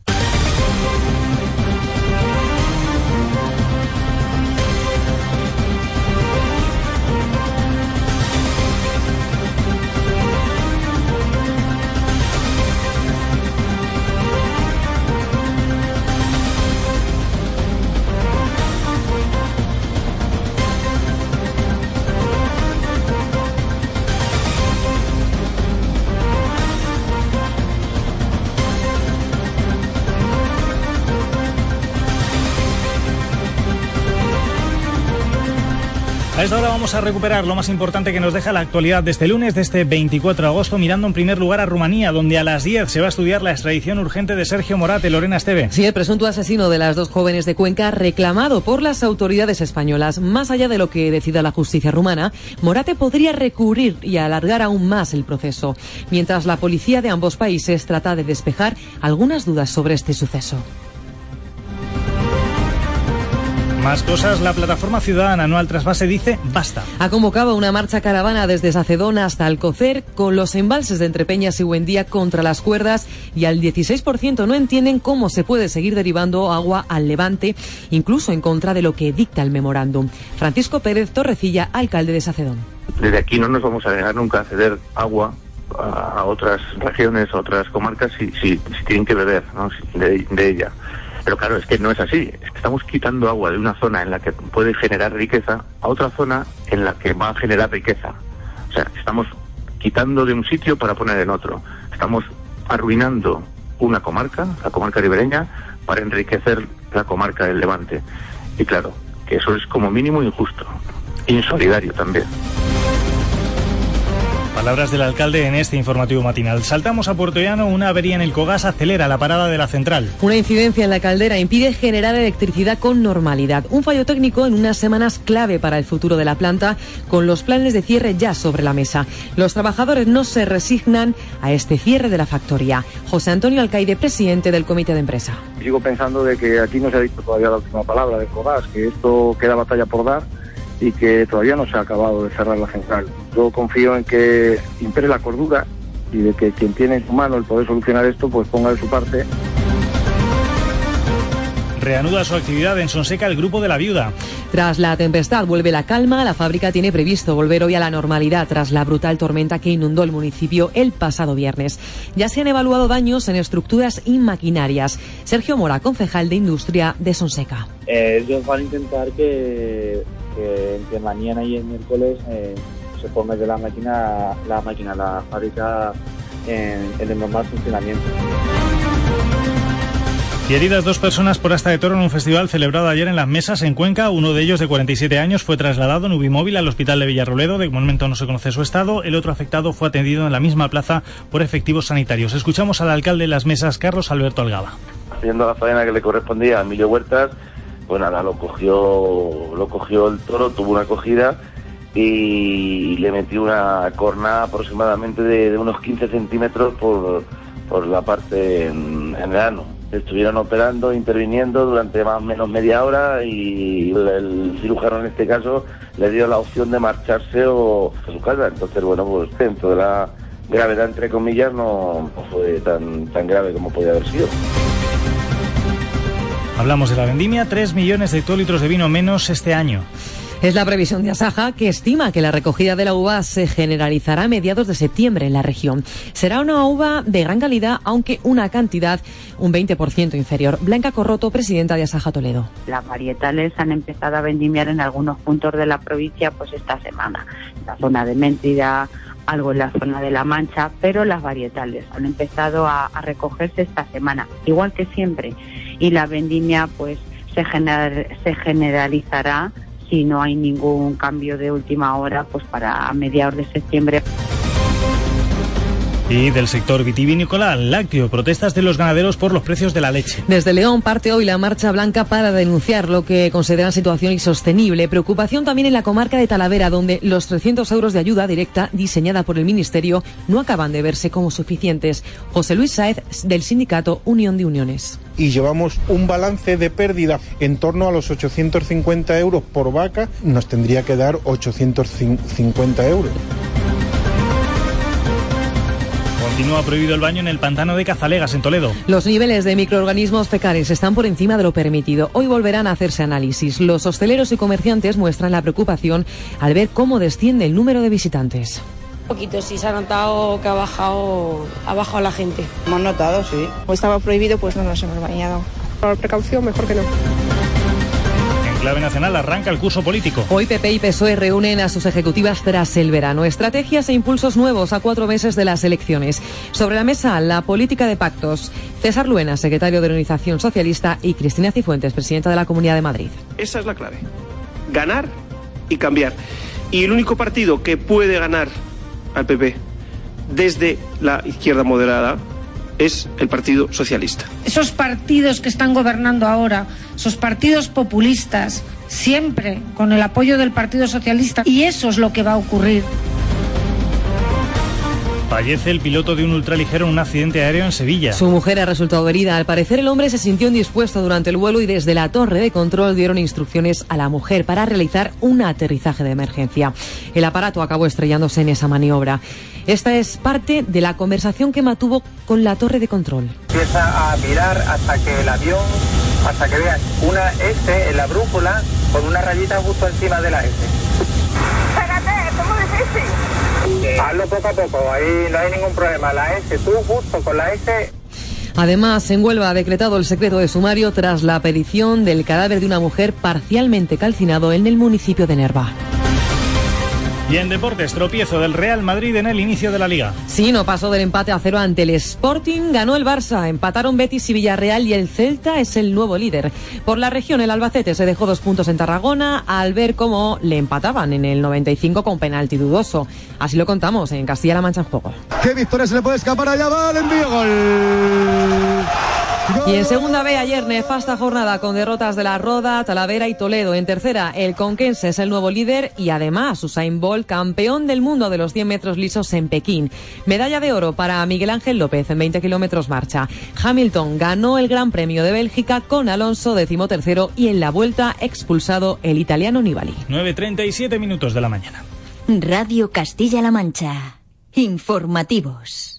Vamos a recuperar lo más importante que nos deja la actualidad de este lunes, de este 24 de agosto, mirando en primer lugar a Rumanía, donde a las 10 se va a estudiar la extradición urgente de Sergio Morate. Lorena Esteve. Sí, el presunto asesino de las dos jóvenes de Cuenca, reclamado por las autoridades españolas. Más allá de lo que decida la justicia rumana, Morate podría recurrir y alargar aún más el proceso, mientras la policía de ambos países trata de despejar algunas dudas sobre este suceso. Más cosas, la plataforma ciudadana anual trasvase dice basta. Ha convocado una marcha caravana desde Sacedón hasta Alcocer con los embalses de Entrepeñas y Buendía contra las cuerdas y al 16% no entienden cómo se puede seguir derivando agua al levante, incluso en contra de lo que dicta el memorándum. Francisco Pérez Torrecilla, alcalde de Sacedón. Desde aquí no nos vamos a dejar nunca a ceder agua a otras regiones, a otras comarcas, si, si, tienen que beber ¿no? de, de ella. Pero claro, es que no es así. Es que estamos quitando agua de una zona en la que puede generar riqueza a otra zona en la que va a generar riqueza. O sea, estamos quitando de un sitio para poner en otro. Estamos arruinando una comarca, la comarca ribereña, para enriquecer la comarca del Levante. Y claro, que eso es como mínimo injusto, insolidario también. Palabras del alcalde en este informativo matinal. Saltamos a Puerto Llano, una avería en el Cogas acelera la parada de la central. Una incidencia en la caldera impide generar electricidad con normalidad. Un fallo técnico en unas semanas clave para el futuro de la planta, con los planes de cierre ya sobre la mesa. Los trabajadores no se resignan a este cierre de la factoría. José Antonio Alcaide, presidente del comité de empresa. Sigo pensando de que aquí no se ha dicho todavía la última palabra del Cogas, que esto queda batalla por dar y que todavía no se ha acabado de cerrar la central. Yo confío en que impere la cordura y de que quien tiene en su mano el poder solucionar esto, pues ponga de su parte. Reanuda su actividad en Sonseca el grupo de la viuda. Tras la tempestad vuelve la calma, la fábrica tiene previsto volver hoy a la normalidad tras la brutal tormenta que inundó el municipio el pasado viernes. Ya se han evaluado daños en estructuras y maquinarias. Sergio Mora, concejal de Industria de Sonseca. Eh, ellos van a intentar que, que entre mañana y el miércoles eh, se ponga de la máquina, la máquina, la fábrica en, en el normal funcionamiento. Y heridas dos personas por hasta de toro en un festival celebrado ayer en Las Mesas, en Cuenca. Uno de ellos, de 47 años, fue trasladado en Ubimóvil al hospital de Villarroledo. De momento no se conoce su estado. El otro afectado fue atendido en la misma plaza por efectivos sanitarios. Escuchamos al alcalde de Las Mesas, Carlos Alberto Algaba. Haciendo la faena que le correspondía a Emilio Huertas, pues nada, lo cogió, lo cogió el toro, tuvo una acogida y le metió una corna aproximadamente de, unos 15 centímetros por, por la parte en, el ano estuvieron operando, interviniendo durante más o menos media hora y el cirujano en este caso le dio la opción de marcharse o a su casa. Entonces, bueno, pues dentro de la gravedad, entre comillas, no, fue tan, tan grave como podía haber sido. Hablamos de la vendimia, 3 millones de hectolitros de vino menos este año. Es la previsión de Asaja que estima que la recogida de la uva se generalizará a mediados de septiembre en la región. Será una uva de gran calidad, aunque una cantidad un 20% inferior. Blanca Corroto, presidenta de Asaja Toledo. Las varietales han empezado a vendimiar en algunos puntos de la provincia pues esta semana. En la zona de Méntida, algo en la zona de La Mancha, pero las varietales han empezado a, a recogerse esta semana, igual que siempre. Y la vendimia pues se, se generalizará si no hay ningún cambio de última hora, pues para mediados de septiembre. Y del sector vitivinícola al lácteo, protestas de los ganaderos por los precios de la leche. Desde León parte hoy la marcha blanca para denunciar lo que consideran situación insostenible. Preocupación también en la comarca de Talavera, donde los 300 euros de ayuda directa diseñada por el Ministerio no acaban de verse como suficientes. José Luis Saez, del sindicato Unión de Uniones y llevamos un balance de pérdida en torno a los 850 euros por vaca, nos tendría que dar 850 euros. Continúa prohibido el baño en el pantano de Cazalegas, en Toledo. Los niveles de microorganismos fecales están por encima de lo permitido. Hoy volverán a hacerse análisis. Los hosteleros y comerciantes muestran la preocupación al ver cómo desciende el número de visitantes. Un poquito, sí, se ha notado que ha bajado, ha bajado la gente. Hemos notado, sí. Como estaba prohibido, pues no nos hemos bañado. Por precaución, mejor que no clave nacional arranca el curso político. Hoy PP y PSOE reúnen a sus ejecutivas tras el verano. Estrategias e impulsos nuevos a cuatro meses de las elecciones. Sobre la mesa, la política de pactos. César Luena, secretario de Organización Socialista, y Cristina Cifuentes, presidenta de la Comunidad de Madrid. Esa es la clave. Ganar y cambiar. Y el único partido que puede ganar al PP desde la izquierda moderada es el Partido Socialista. Esos partidos que están gobernando ahora, esos partidos populistas, siempre con el apoyo del Partido Socialista, y eso es lo que va a ocurrir. Fallece el piloto de un ultraligero en un accidente aéreo en Sevilla. Su mujer ha resultado herida. Al parecer, el hombre se sintió indispuesto durante el vuelo y desde la torre de control dieron instrucciones a la mujer para realizar un aterrizaje de emergencia. El aparato acabó estrellándose en esa maniobra. Esta es parte de la conversación que mantuvo con la torre de control. Empieza a mirar hasta que el avión, hasta que veas una S en la brújula con una rayita justo encima de la S. Espérate, es muy difícil. Hazlo poco a poco, ahí no hay ningún problema. La S, tú justo con la S Además, en Huelva ha decretado el secreto de sumario tras la aparición del cadáver de una mujer parcialmente calcinado en el municipio de Nerva. Y en deportes, tropiezo del Real Madrid en el inicio de la liga. Sí, no pasó del empate a cero ante el Sporting, ganó el Barça, empataron Betis y Villarreal y el Celta es el nuevo líder. Por la región, el Albacete se dejó dos puntos en Tarragona al ver cómo le empataban en el 95 con penalti dudoso. Así lo contamos en Castilla-La Mancha en juego. ¿Qué victoria se le puede escapar allá? Va el envío, gol. Y en segunda B ayer nefasta jornada con derrotas de la Roda, Talavera y Toledo. En tercera, el Conquense es el nuevo líder y además Usain Bolt, campeón del mundo de los 100 metros lisos en Pekín. Medalla de oro para Miguel Ángel López en 20 kilómetros marcha. Hamilton ganó el Gran Premio de Bélgica con Alonso decimotercero y en la vuelta expulsado el italiano Nibali. 9.37 minutos de la mañana. Radio Castilla-La Mancha. Informativos.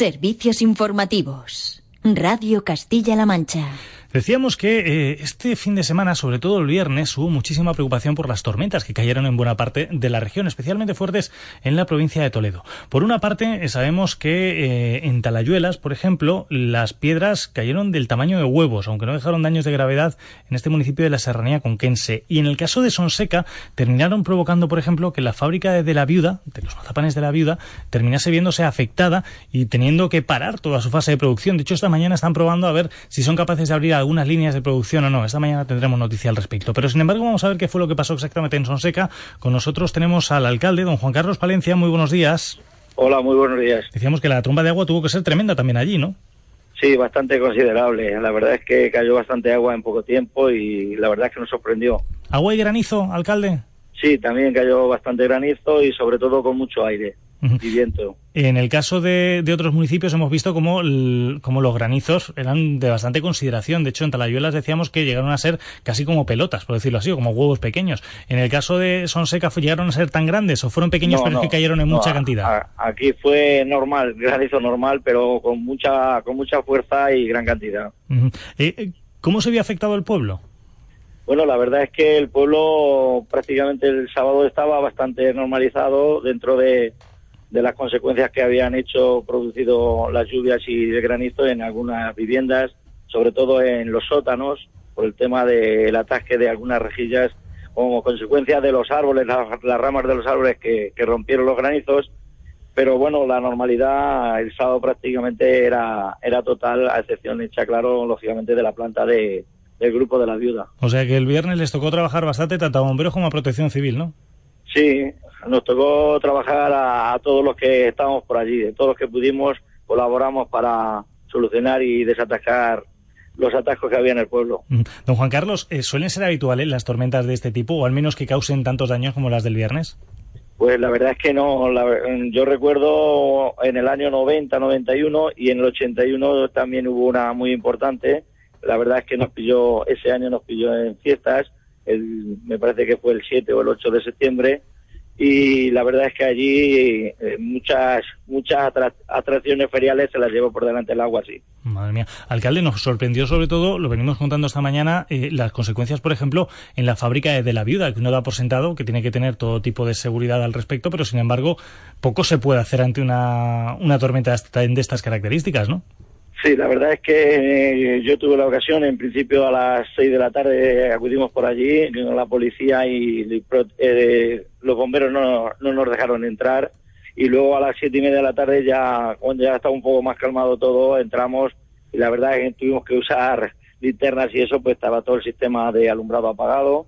Servicios informativos. Radio Castilla-La Mancha. Decíamos que eh, este fin de semana, sobre todo el viernes, hubo muchísima preocupación por las tormentas que cayeron en buena parte de la región, especialmente fuertes en la provincia de Toledo. Por una parte, eh, sabemos que eh, en Talayuelas, por ejemplo, las piedras cayeron del tamaño de huevos, aunque no dejaron daños de gravedad en este municipio de la Serranía conquense. Y en el caso de Sonseca, terminaron provocando, por ejemplo, que la fábrica de la viuda, de los mazapanes de la viuda, terminase viéndose afectada y teniendo que parar toda su fase de producción. De hecho, esta mañana están probando a ver si son capaces de abrir algunas líneas de producción o no. Esta mañana tendremos noticia al respecto. Pero sin embargo, vamos a ver qué fue lo que pasó exactamente en Sonseca. Con nosotros tenemos al alcalde, don Juan Carlos Palencia. Muy buenos días. Hola, muy buenos días. Decíamos que la tromba de agua tuvo que ser tremenda también allí, ¿no? Sí, bastante considerable. La verdad es que cayó bastante agua en poco tiempo y la verdad es que nos sorprendió. ¿Agua y granizo, alcalde? Sí, también cayó bastante granizo y sobre todo con mucho aire y viento. En el caso de, de otros municipios hemos visto como, como los granizos eran de bastante consideración. De hecho, en Talayuelas decíamos que llegaron a ser casi como pelotas, por decirlo así, o como huevos pequeños. En el caso de Sonseca, ¿llegaron a ser tan grandes o fueron pequeños No, pero no, que cayeron en no, mucha cantidad? a- aquí fue normal, granizo normal, pero con mucha con mucha fuerza y gran cantidad. Eh, eh, ¿Cómo se vio afectado el pueblo? Bueno, la verdad es que el pueblo prácticamente el sábado estaba bastante normalizado dentro de, de las consecuencias que habían hecho, producido las lluvias y el granizo en algunas viviendas, sobre todo en los sótanos, por el tema del atasque de algunas rejillas como consecuencia de los árboles, las, ramas de los árboles que, que rompieron los granizos. Pero bueno, la normalidad el sábado prácticamente era, era total, a excepción hecha, claro, lógicamente, de la planta de, del grupo de la viuda. O sea que el viernes les tocó trabajar bastante tanto a bomberos como a protección civil, ¿no? Sí, nos tocó trabajar a, a todos los que estábamos por allí, todos los que pudimos, colaboramos para solucionar y desatascar los atascos que había en el pueblo. Mm. Don Juan Carlos, eh, ¿suelen ser habituales las tormentas de este tipo o al menos que causen tantos daños como las del viernes? Pues la verdad es que no, la ver- yo recuerdo en el año 90, 91 y en el 81 también hubo una muy importante. La verdad es que nos pilló, ese año nos pilló en fiestas, el, me parece que fue el 7 o el 8 de septiembre y la verdad es que allí eh, muchas muchas atra- atracciones feriales se las llevó por delante el agua, sí. Madre mía. Alcalde, nos sorprendió sobre todo, lo venimos contando esta mañana, eh, las consecuencias, por ejemplo, en la fábrica de, la viuda, que uno da por sentado que tiene que tener todo tipo de seguridad al respecto, pero sin embargo, poco se puede hacer ante una, una tormenta de estas características, ¿no? Sí, la verdad es que eh, yo tuve la ocasión, en principio a las 6 de la tarde acudimos por allí, la policía y eh, los bomberos no, no nos dejaron entrar. Y luego a las siete y media de la tarde ya, cuando ya estaba un poco más calmado todo, entramos. Y la verdad es que tuvimos que usar linternas y eso, pues estaba todo el sistema de alumbrado apagado.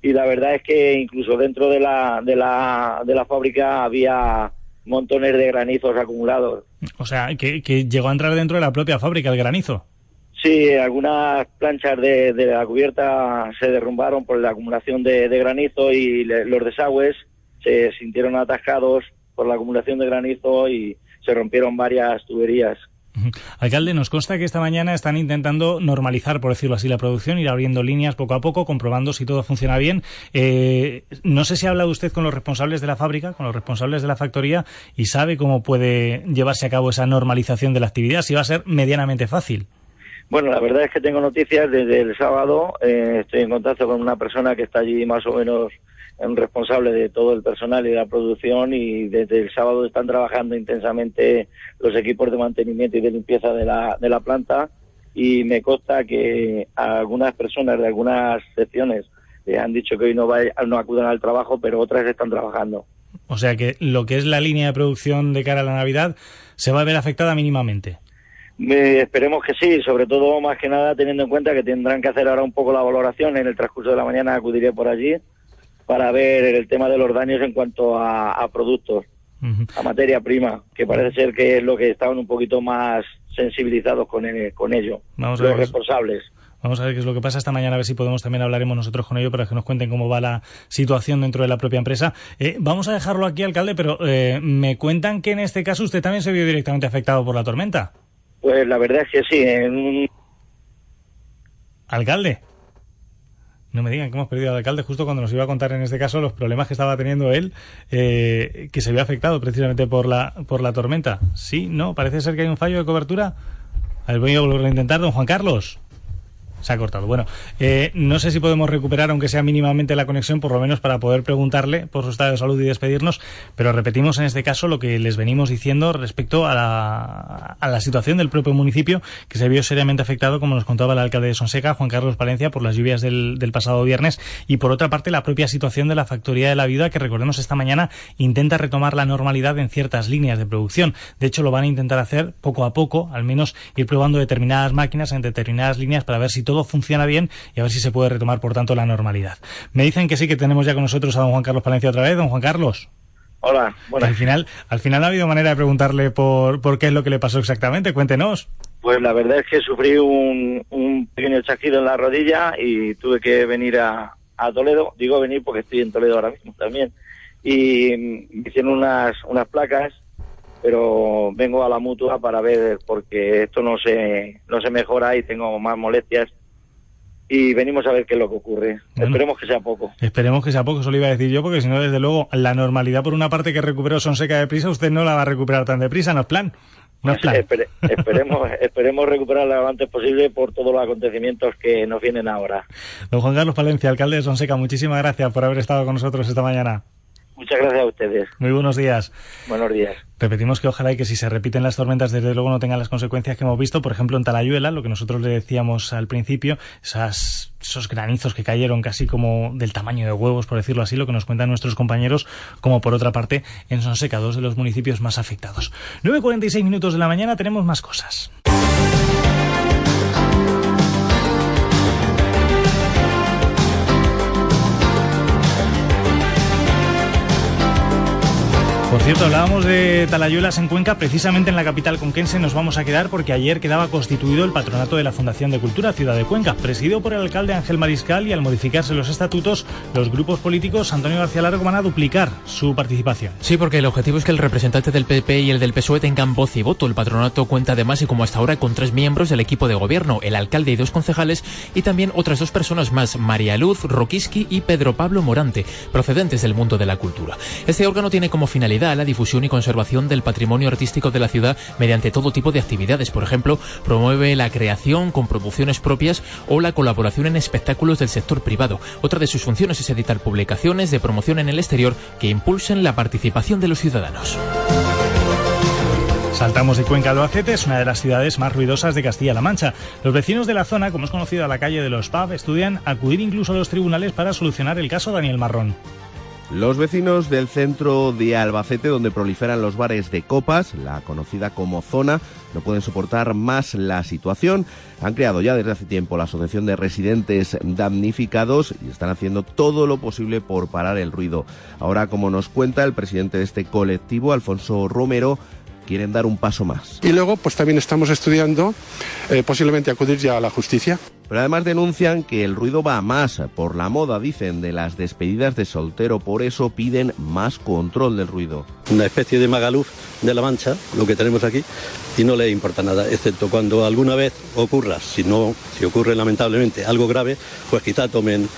Y la verdad es que incluso dentro de la, de la, de la fábrica había montones de granizos acumulados. O sea, que, que llegó a entrar dentro de la propia fábrica el granizo. Sí, algunas planchas de, de la cubierta se derrumbaron por la acumulación de, de granizo y le- los desagües se sintieron atascados por la acumulación de granizo y se rompieron varias tuberías. Alcalde, nos consta que esta mañana están intentando normalizar, por decirlo así, la producción, ir abriendo líneas poco a poco, comprobando si todo funciona bien. Eh, no sé si ha hablado usted con los responsables de la fábrica, con los responsables de la factoría, y sabe cómo puede llevarse a cabo esa normalización de la actividad, si va a ser medianamente fácil. Bueno, la verdad es que tengo noticias desde el sábado. eh, estoy en contacto con una persona que está allí más o menos eh, responsable de todo el personal y de la producción y desde el sábado están trabajando intensamente los equipos de mantenimiento y de limpieza de la, de la planta y me consta que algunas personas de algunas secciones eh, han dicho que hoy no, vay- no acudan al trabajo, pero otras están trabajando. O sea que lo que es la línea de producción de cara a la Navidad se va a ver afectada mínimamente. Me- esperemos que sí, sobre todo más que nada teniendo en cuenta que tendrán que hacer ahora un poco la valoración. En el transcurso de la mañana acudiré por allí para ver el tema de los daños en cuanto a, a productos, a materia prima, que parece ser que es lo que estaban un poquito más sensibilizados con, el- con ello, Vamos a los responsables. Vamos a ver qué es lo que pasa esta mañana, a ver si podemos también hablaremos nosotros con ellos para que nos cuenten cómo va la situación dentro de la propia empresa. Eh, vamos a dejarlo aquí, alcalde, pero eh, me cuentan que en este caso usted también se vio directamente afectado por la tormenta. Pues la verdad es que sí, en Alcalde. No me digan que hemos perdido al alcalde justo cuando nos iba a contar en este caso los problemas que estaba teniendo él, eh, que se había afectado precisamente por la, por la tormenta. Sí, no, parece ser que hay un fallo de cobertura. A ver, a volver a intentar, don Juan Carlos. Se ha cortado. Bueno, eh, no sé si podemos recuperar, aunque sea mínimamente la conexión, por lo menos para poder preguntarle por su estado de salud y despedirnos, pero repetimos en este caso lo que les venimos diciendo respecto a la, situación del propio municipio, que se vio seriamente afectado, como nos contaba el alcalde de Sonseca, Juan Carlos Palencia, por las lluvias del, del pasado viernes, y por otra parte la propia situación de la factoría de la viuda, que recordemos esta mañana intenta retomar la normalidad en ciertas líneas de producción. De hecho, lo van a intentar hacer poco a poco, al menos ir probando determinadas máquinas en determinadas líneas para ver si todo funciona bien y a ver si se puede retomar, por tanto, la normalidad. Me dicen que sí, que tenemos ya con nosotros a don Juan Carlos Palencia otra vez. Don Juan Carlos. Hola, Al final, al final no ha habido manera de preguntarle por, por qué es lo que le pasó exactamente. Cuéntenos. Pues la verdad es que sufrí un, un pequeño chasquido en la rodilla y tuve que venir a, a Toledo. Digo venir porque estoy en Toledo ahora mismo también. Y me hicieron unas, unas placas, pero vengo a la mutua para ver porque esto no se, no se mejora y tengo más molestias. Y venimos a ver qué es lo que ocurre. Bueno. Esperemos que sea poco. Esperemos que sea poco, eso lo iba a decir yo, porque si no, desde luego, la normalidad por una parte que recuperó Sonseca deprisa, usted no la va a recuperar tan deprisa, no es plan. No es plan. Espere- esperemos, esperemos recuperarla lo antes posible por todos los acontecimientos que nos vienen ahora. Don Juan Carlos Palencia, alcalde de Sonseca, muchísimas gracias por haber estado con nosotros esta mañana. Muchas gracias a ustedes. Muy buenos días. Buenos días. Repetimos que ojalá y que si se repiten las tormentas, desde luego no tengan las consecuencias que hemos visto, por ejemplo, en Talayuela, lo que nosotros le decíamos al principio, esas, esos granizos que cayeron casi como del tamaño de huevos, por decirlo así, lo que nos cuentan nuestros compañeros, como por otra parte en Sonseca, dos de los municipios más afectados. 9.46 minutos de la mañana, tenemos más cosas. Por cierto, hablábamos de Talayuelas en Cuenca, precisamente en la capital conquense nos vamos a quedar porque ayer quedaba constituido el patronato de la Fundación de Cultura Ciudad de Cuenca, presidido por el alcalde Ángel Mariscal y al modificarse los estatutos, los grupos políticos Antonio García Largo van a duplicar su participación. Sí, porque el objetivo es que el representante del PP y el del PSOE tengan voz y voto. El patronato cuenta además y como hasta ahora con tres miembros del equipo de gobierno, el alcalde y dos concejales y también otras dos personas más, María Luz Roquiski y Pedro Pablo Morante, procedentes del mundo de la cultura. Este órgano tiene como finalidad la difusión y conservación del patrimonio artístico de la ciudad mediante todo tipo de actividades. Por ejemplo, promueve la creación con producciones propias o la colaboración en espectáculos del sector privado. Otra de sus funciones es editar publicaciones de promoción en el exterior que impulsen la participación de los ciudadanos. Saltamos de Cuenca a Albacete, es una de las ciudades más ruidosas de Castilla-La Mancha. Los vecinos de la zona, como es conocido a la calle de los PAB, estudian acudir incluso a los tribunales para solucionar el caso Daniel Marrón. Los vecinos del centro de Albacete, donde proliferan los bares de copas, la conocida como zona, no pueden soportar más la situación. Han creado ya desde hace tiempo la Asociación de Residentes Damnificados y están haciendo todo lo posible por parar el ruido. Ahora, como nos cuenta el presidente de este colectivo, Alfonso Romero, quieren dar un paso más. Y luego, pues también estamos estudiando eh, posiblemente acudir ya a la justicia. Pero además denuncian que el ruido va a más por la moda, dicen, de las despedidas de soltero. Por eso piden más control del ruido. Una especie de magaluf de la mancha, lo que tenemos aquí, y no le importa nada, excepto cuando alguna vez ocurra, si no, si ocurre lamentablemente algo grave, pues quizá tomen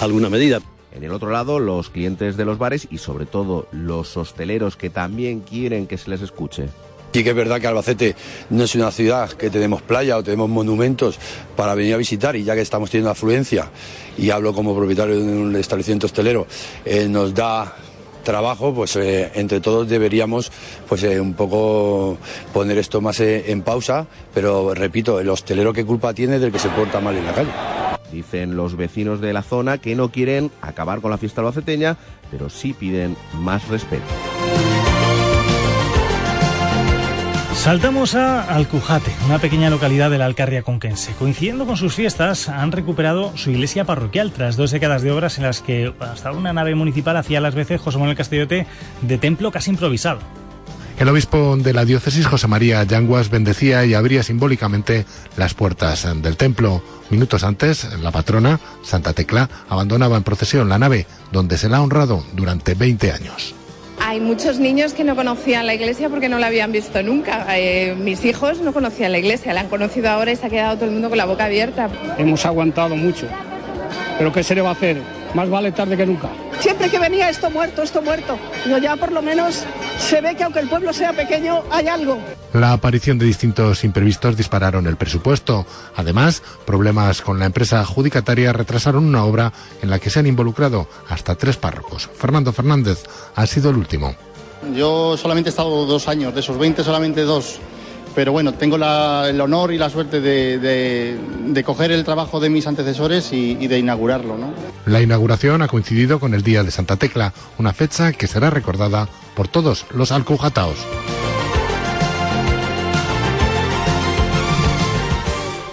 alguna medida. En el otro lado, los clientes de los bares y sobre todo los hosteleros que también quieren que se les escuche. Sí que es verdad que Albacete no es una ciudad que tenemos playa o tenemos monumentos para venir a visitar y ya que estamos teniendo afluencia y hablo como propietario de un establecimiento hostelero, eh, nos da trabajo, pues eh, entre todos deberíamos pues eh, un poco poner esto más en pausa, pero repito, el hostelero qué culpa tiene del que se porta mal en la calle. Dicen los vecinos de la zona que no quieren acabar con la fiesta albaceteña, pero sí piden más respeto. Saltamos a Alcujate, una pequeña localidad de la Alcarria conquense. Coincidiendo con sus fiestas, han recuperado su iglesia parroquial tras dos décadas de obras en las que hasta una nave municipal hacía las veces José Manuel Castellote de templo casi improvisado. El obispo de la diócesis, José María Yanguas, bendecía y abría simbólicamente las puertas del templo. Minutos antes, la patrona, Santa Tecla, abandonaba en procesión la nave, donde se la ha honrado durante 20 años. Hay muchos niños que no conocían la iglesia porque no la habían visto nunca. Eh, mis hijos no conocían la iglesia, la han conocido ahora y se ha quedado todo el mundo con la boca abierta. Hemos aguantado mucho Pero ¿qué se le va a hacer? Más vale tarde que nunca. Siempre que venía esto muerto, esto muerto. Pero ya por lo menos se ve que aunque el pueblo sea pequeño, hay algo. La aparición de distintos imprevistos dispararon el presupuesto. Además, problemas con la empresa adjudicataria retrasaron una obra en la que se han involucrado hasta tres párrocos. Fernando Fernández ha sido el último. Yo solamente he estado dos años, de esos 20 solamente dos. Pero bueno, tengo el honor y la suerte de, coger el trabajo de mis antecesores y, y de inaugurarlo. ¿no? La inauguración ha coincidido con el Día de Santa Tecla, una fecha que será recordada por todos los alcujataos.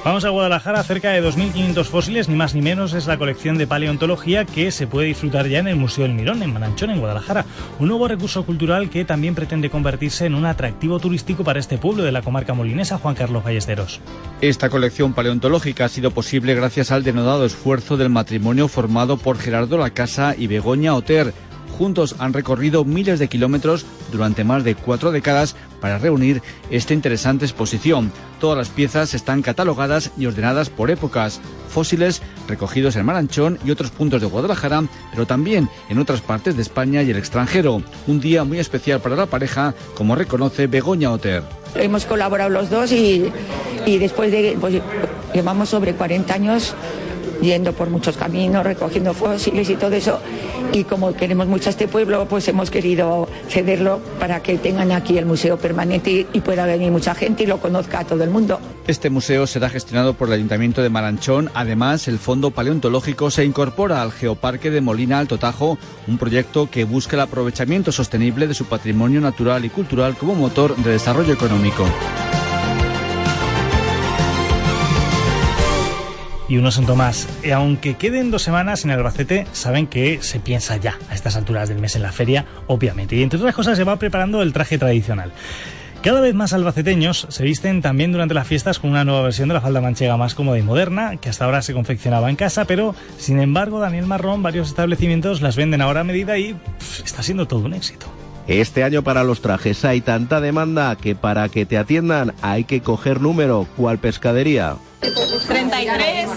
Vamos a Guadalajara, cerca de 2.500 fósiles, ni más ni menos, es la colección de paleontología que se puede disfrutar ya en el Museo del Mirón, en Mananchón, en Guadalajara. Un nuevo recurso cultural que también pretende convertirse en un atractivo turístico para este pueblo de la comarca molinesa, Juan Carlos Ballesteros. Esta colección paleontológica ha sido posible gracias al denodado esfuerzo del matrimonio formado por Gerardo Lacasa y Begoña Oter. Juntos han recorrido miles de kilómetros durante más de cuatro décadas para reunir esta interesante exposición. Todas las piezas están catalogadas y ordenadas por épocas, fósiles recogidos en Maranchón y otros puntos de Guadalajara, pero también en otras partes de España y el extranjero. Un día muy especial para la pareja, como reconoce Begoña Oter. Hemos colaborado los dos y, después de, pues, llevamos sobre 40 años yendo por muchos caminos, recogiendo fósiles y todo eso. Y como queremos mucho a este pueblo, pues hemos querido cederlo para que tengan aquí el museo permanente y pueda venir mucha gente y lo conozca a todo el mundo. Este museo será gestionado por el Ayuntamiento de Maranchón. Además, el Fondo Paleontológico se incorpora al Geoparque de Molina Alto Tajo, un proyecto que busca el aprovechamiento sostenible de su patrimonio natural y cultural como motor de desarrollo económico. Y uno Santo más. Aunque queden dos semanas en Albacete, saben que se piensa ya a estas alturas del mes en la feria, obviamente. Y entre otras cosas se va preparando el traje tradicional. Cada vez más albaceteños se visten también durante las fiestas con una nueva versión de la falda manchega más cómoda y moderna, que hasta ahora se confeccionaba en casa, pero sin embargo, Daniel Marrón, varios establecimientos las venden ahora a medida y está siendo todo un éxito. Este año para los trajes hay tanta demanda que para que te atiendan hay que coger número. ¿Cuál pescadería? 33.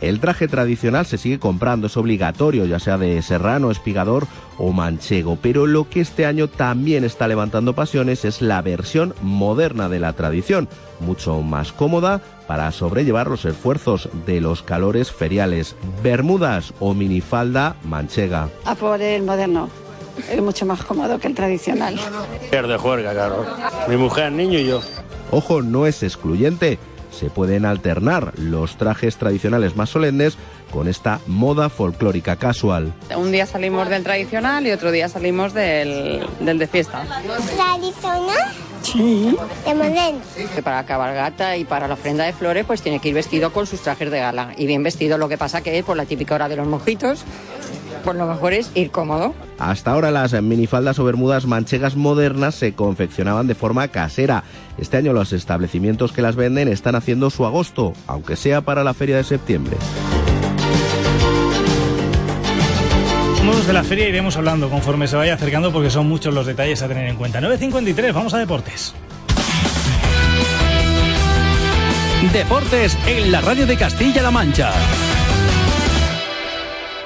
El traje tradicional se sigue comprando, es obligatorio, ya sea de serrano, espigador o manchego, pero lo que este año también está levantando pasiones es la versión moderna de la tradición, mucho más cómoda para sobrellevar los esfuerzos de los calores feriales. Bermudas o minifalda manchega. A por el moderno. Es mucho más cómodo que el tradicional. de juerga, claro. Mi mujer, niño y yo. Ojo, no es excluyente. Se pueden alternar los trajes tradicionales más solemnes con esta moda folclórica casual. Un día salimos del tradicional y otro día salimos del, del de fiesta. ¿Tradicional? Sí. De. Para la cabalgata y para la ofrenda de flores, pues tiene que ir vestido con sus trajes de gala. Y bien vestido, lo que pasa que es por la típica hora de los mojitos, pues lo mejor es ir cómodo. Hasta ahora las minifaldas o bermudas manchegas modernas se confeccionaban de forma casera. Este año los establecimientos que las venden están haciendo su agosto, aunque sea para la feria de septiembre. Modos de la feria iremos hablando conforme se vaya acercando porque son muchos los detalles a tener en cuenta. 9.53, vamos a deportes. Deportes en la radio de Castilla-La Mancha.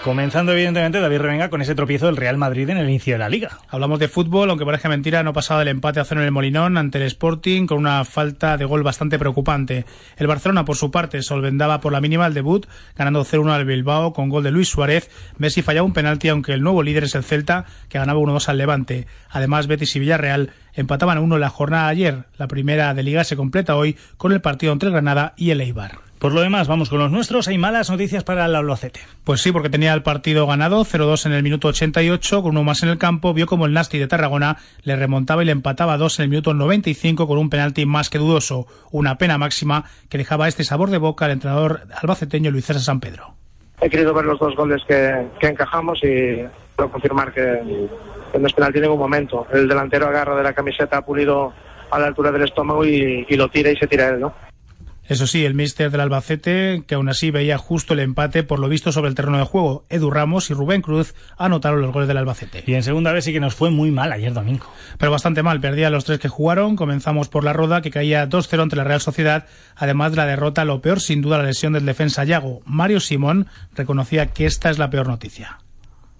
Comenzando evidentemente David Revenga con ese tropiezo del Real Madrid en el inicio de la liga. Hablamos de fútbol, aunque parezca mentira, no pasaba del empate a cero en el Molinón ante el Sporting con una falta de gol bastante preocupante. El Barcelona, por su parte, solventaba por la mínima el debut, ganando 0-1 al Bilbao con gol de Luis Suárez. Messi fallaba un penalti, aunque el nuevo líder es el Celta, que ganaba 1-2 al Levante. Además, Betis y Villarreal empataban a uno en la jornada de ayer. La primera de liga se completa hoy con el partido entre el Granada y el Eibar. Por lo demás, vamos con los nuestros. Hay malas noticias para el Albacete. Pues sí, porque tenía el partido ganado 0-2 en el minuto 88, con uno más en el campo. Vio como el Nasti de Tarragona le remontaba y le empataba 2 en el minuto 95 con un penalti más que dudoso. Una pena máxima que dejaba este sabor de boca al entrenador albaceteño Luis César San Pedro. He querido ver los dos goles que, que encajamos y puedo confirmar que, que no es penalti en ningún momento. El delantero agarra de la camiseta Pulido a la altura del estómago y, y lo tira y se tira él, ¿no? Eso sí, el míster del Albacete, que aún así veía justo el empate por lo visto sobre el terreno de juego, Edu Ramos y Rubén Cruz anotaron los goles del Albacete. Y en segunda vez sí que nos fue muy mal ayer domingo. Pero bastante mal, perdía los tres que jugaron. Comenzamos por la Roda, que caía 2-0 ante la Real Sociedad, además de la derrota, lo peor sin duda la lesión del defensa Yago. Mario Simón reconocía que esta es la peor noticia.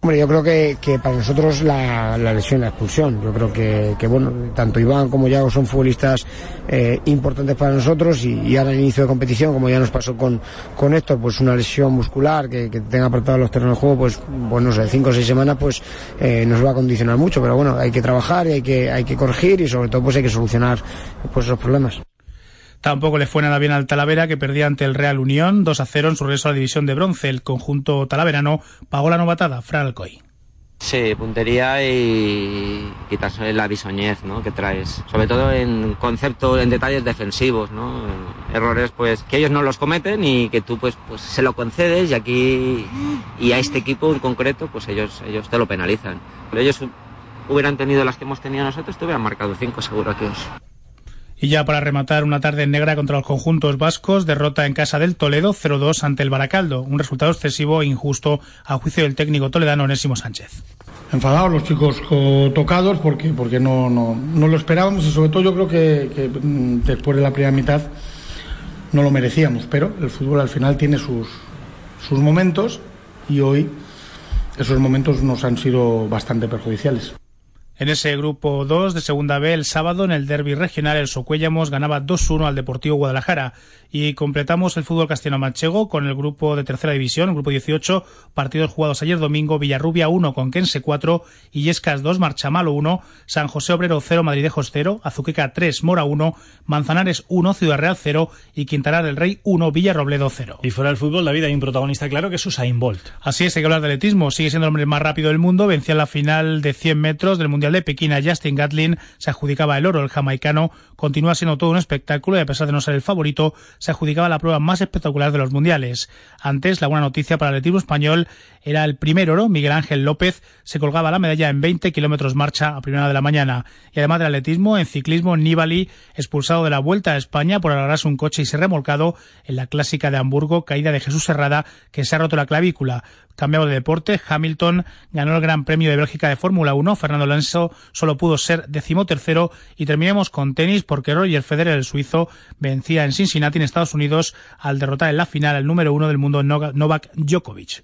Hombre, yo creo que, que para nosotros la, la, lesión, la expulsión, yo creo que, que, bueno, tanto Iván como Yago son futbolistas eh, importantes para nosotros y, y, ahora en inicio de competición, como ya nos pasó con, con Héctor, pues una lesión muscular que, que tenga apartado los terrenos de juego, pues, bueno, no sé, cinco o seis semanas, pues eh, nos va a condicionar mucho, pero bueno, hay que trabajar y hay que, hay que corregir y sobre todo pues hay que solucionar pues esos problemas. Tampoco le fue nada bien al Talavera, que perdía ante el Real Unión 2 a 0 en su regreso a la división de bronce. El conjunto talaverano pagó la novatada, Fran Alcoy. Sí, puntería y quitarse la bisoñez ¿no? que traes. Sobre todo en conceptos, en detalles defensivos, ¿no? Errores pues que ellos no los cometen y que tú pues, pues se lo concedes y aquí y a este equipo en concreto pues ellos, ellos te lo penalizan. Pero ellos hubieran tenido las que hemos tenido nosotros, te hubieran marcado cinco seguro que. Y ya para rematar una tarde negra contra los conjuntos vascos, derrota en casa del Toledo 0-2 ante el Baracaldo, un resultado excesivo e injusto a juicio del técnico toledano Onésimo Sánchez. Enfadados los chicos tocados porque, porque no, no, no lo esperábamos y sobre todo yo creo que, que, después de la primera mitad no lo merecíamos, pero el fútbol al final tiene sus, sus momentos y hoy esos momentos nos han sido bastante perjudiciales. En ese grupo 2 de segunda B, el sábado en el derby regional, el Socuellamos ganaba 2-1 al Deportivo Guadalajara. Y completamos el fútbol castellano-manchego con el grupo de tercera división, el grupo 18, partidos jugados ayer domingo, Villarrubia 1 con Kense 4, Illescas 2, Marchamalo 1, San José Obrero 0, Madridejos 0, Azuqueca 3, Mora 1, Manzanares 1, Ciudad Real 0 y Quintanar del Rey 1, Villarrobledo 0. Y fuera del fútbol, David, hay un protagonista claro que es Usain Bolt. Así es, hay que hablar de atletismo. Sigue siendo el hombre más rápido del mundo, vencía en la final de 100 metros del Mundial de Pekín a Justin Gatlin, se adjudicaba el oro. El jamaicano continúa siendo todo un espectáculo y a pesar de no ser el favorito, se adjudicaba la prueba más espectacular de los mundiales. Antes, la buena noticia para el atletismo español era el primer oro. Miguel Ángel López se colgaba la medalla en 20 kilómetros marcha a primera de la mañana. Y además del atletismo, en ciclismo, Nibali, expulsado de la Vuelta a España por agarrarse un coche y ser remolcado en la clásica de Hamburgo, caída de Jesús Serrada, que se ha roto la clavícula. Cambiado de deporte, Hamilton ganó el Gran Premio de Bélgica de Fórmula 1. Fernando Alonso solo pudo ser decimotercero. Y terminemos con tenis porque Roger Federer, el suizo, vencía en Cincinnati, en Estados Unidos, al derrotar en la final al número uno del mundo Novak Djokovic.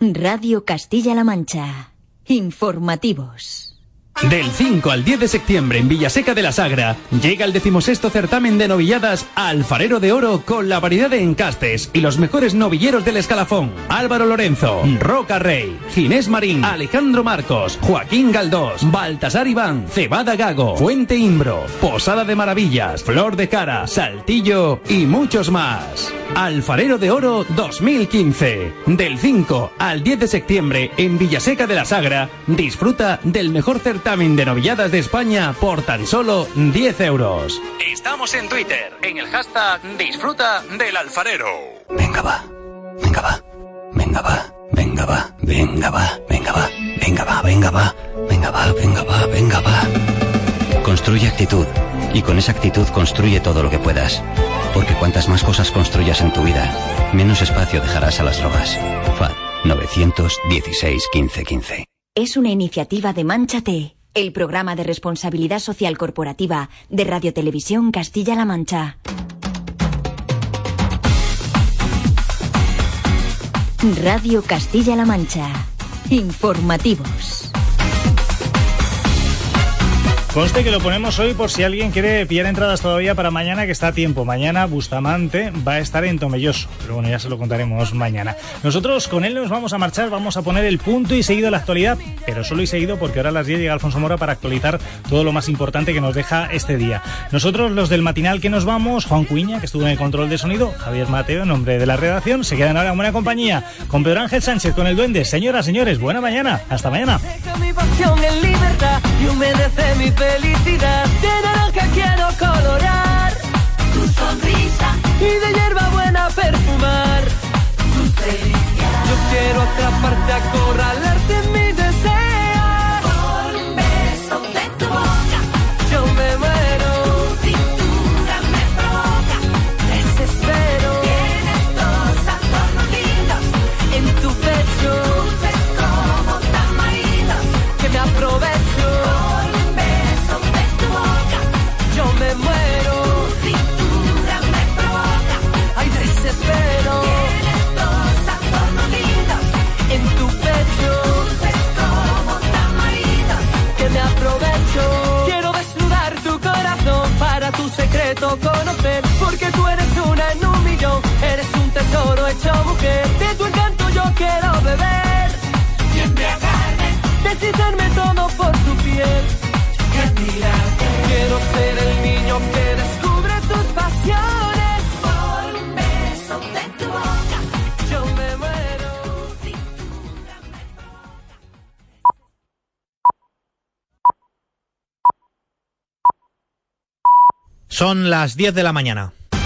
Radio Castilla-La Mancha. Informativos. Del 5 al 10 de septiembre en Villaseca de la Sagra llega el decimosexto certamen de novilladas Alfarero de Oro con la variedad de encastes y los mejores novilleros del escalafón. Álvaro Lorenzo, Roca Rey, Ginés Marín, Alejandro Marcos, Joaquín Galdós, Baltasar Iván, Cebada Gago, Fuente Imbro, Posada de Maravillas, Flor de Cara, Saltillo y muchos más. Alfarero de Oro 2015. Del 5 al 10 de septiembre en Villaseca de la Sagra disfruta del mejor certamen certamen de novilladas de España por tan solo 10 euros. Estamos en Twitter, en el hashtag Disfruta del Alfarero. Venga va, venga va, venga va, venga va, venga va, venga va, venga va, venga va, venga va, venga va, venga va. Construye actitud y con esa actitud construye todo lo que puedas. Porque cuantas más cosas construyas en tu vida, menos espacio dejarás a las drogas. FAD 916 1515. Es una iniciativa de Manchate, el programa de responsabilidad social corporativa de Radio Televisión Castilla-La Mancha. Radio Castilla-La Mancha. Informativos. Conste que lo ponemos hoy por si alguien quiere pillar entradas todavía para mañana, que está a tiempo. Mañana Bustamante va a estar en Tomelloso, pero bueno, ya se lo contaremos mañana. Nosotros con él nos vamos a marchar, vamos a poner el punto y seguido la actualidad, pero solo y seguido porque ahora a las 10 llega Alfonso Mora para actualizar todo lo más importante que nos deja este día. Nosotros, los del matinal que nos vamos, Juan Cuiña, que estuvo en el control de sonido, Javier Mateo, en nombre de la redacción, se quedan ahora en buena compañía con Pedro Ángel Sánchez, con el Duende. Señoras, señores, buena mañana. Hasta mañana. Felicidad de naranja quiero colorar. Tu sonrisa. Y de hierba buena perfumar. Tu felicidad. Yo quiero atraparte, acorralarte en mi quiero beber, y embriagarme, deshicerme todo por tu piel, quiero ser el niño que descubre tus pasiones, por un beso de tu boca, yo me muero. Son las 10 de la mañana.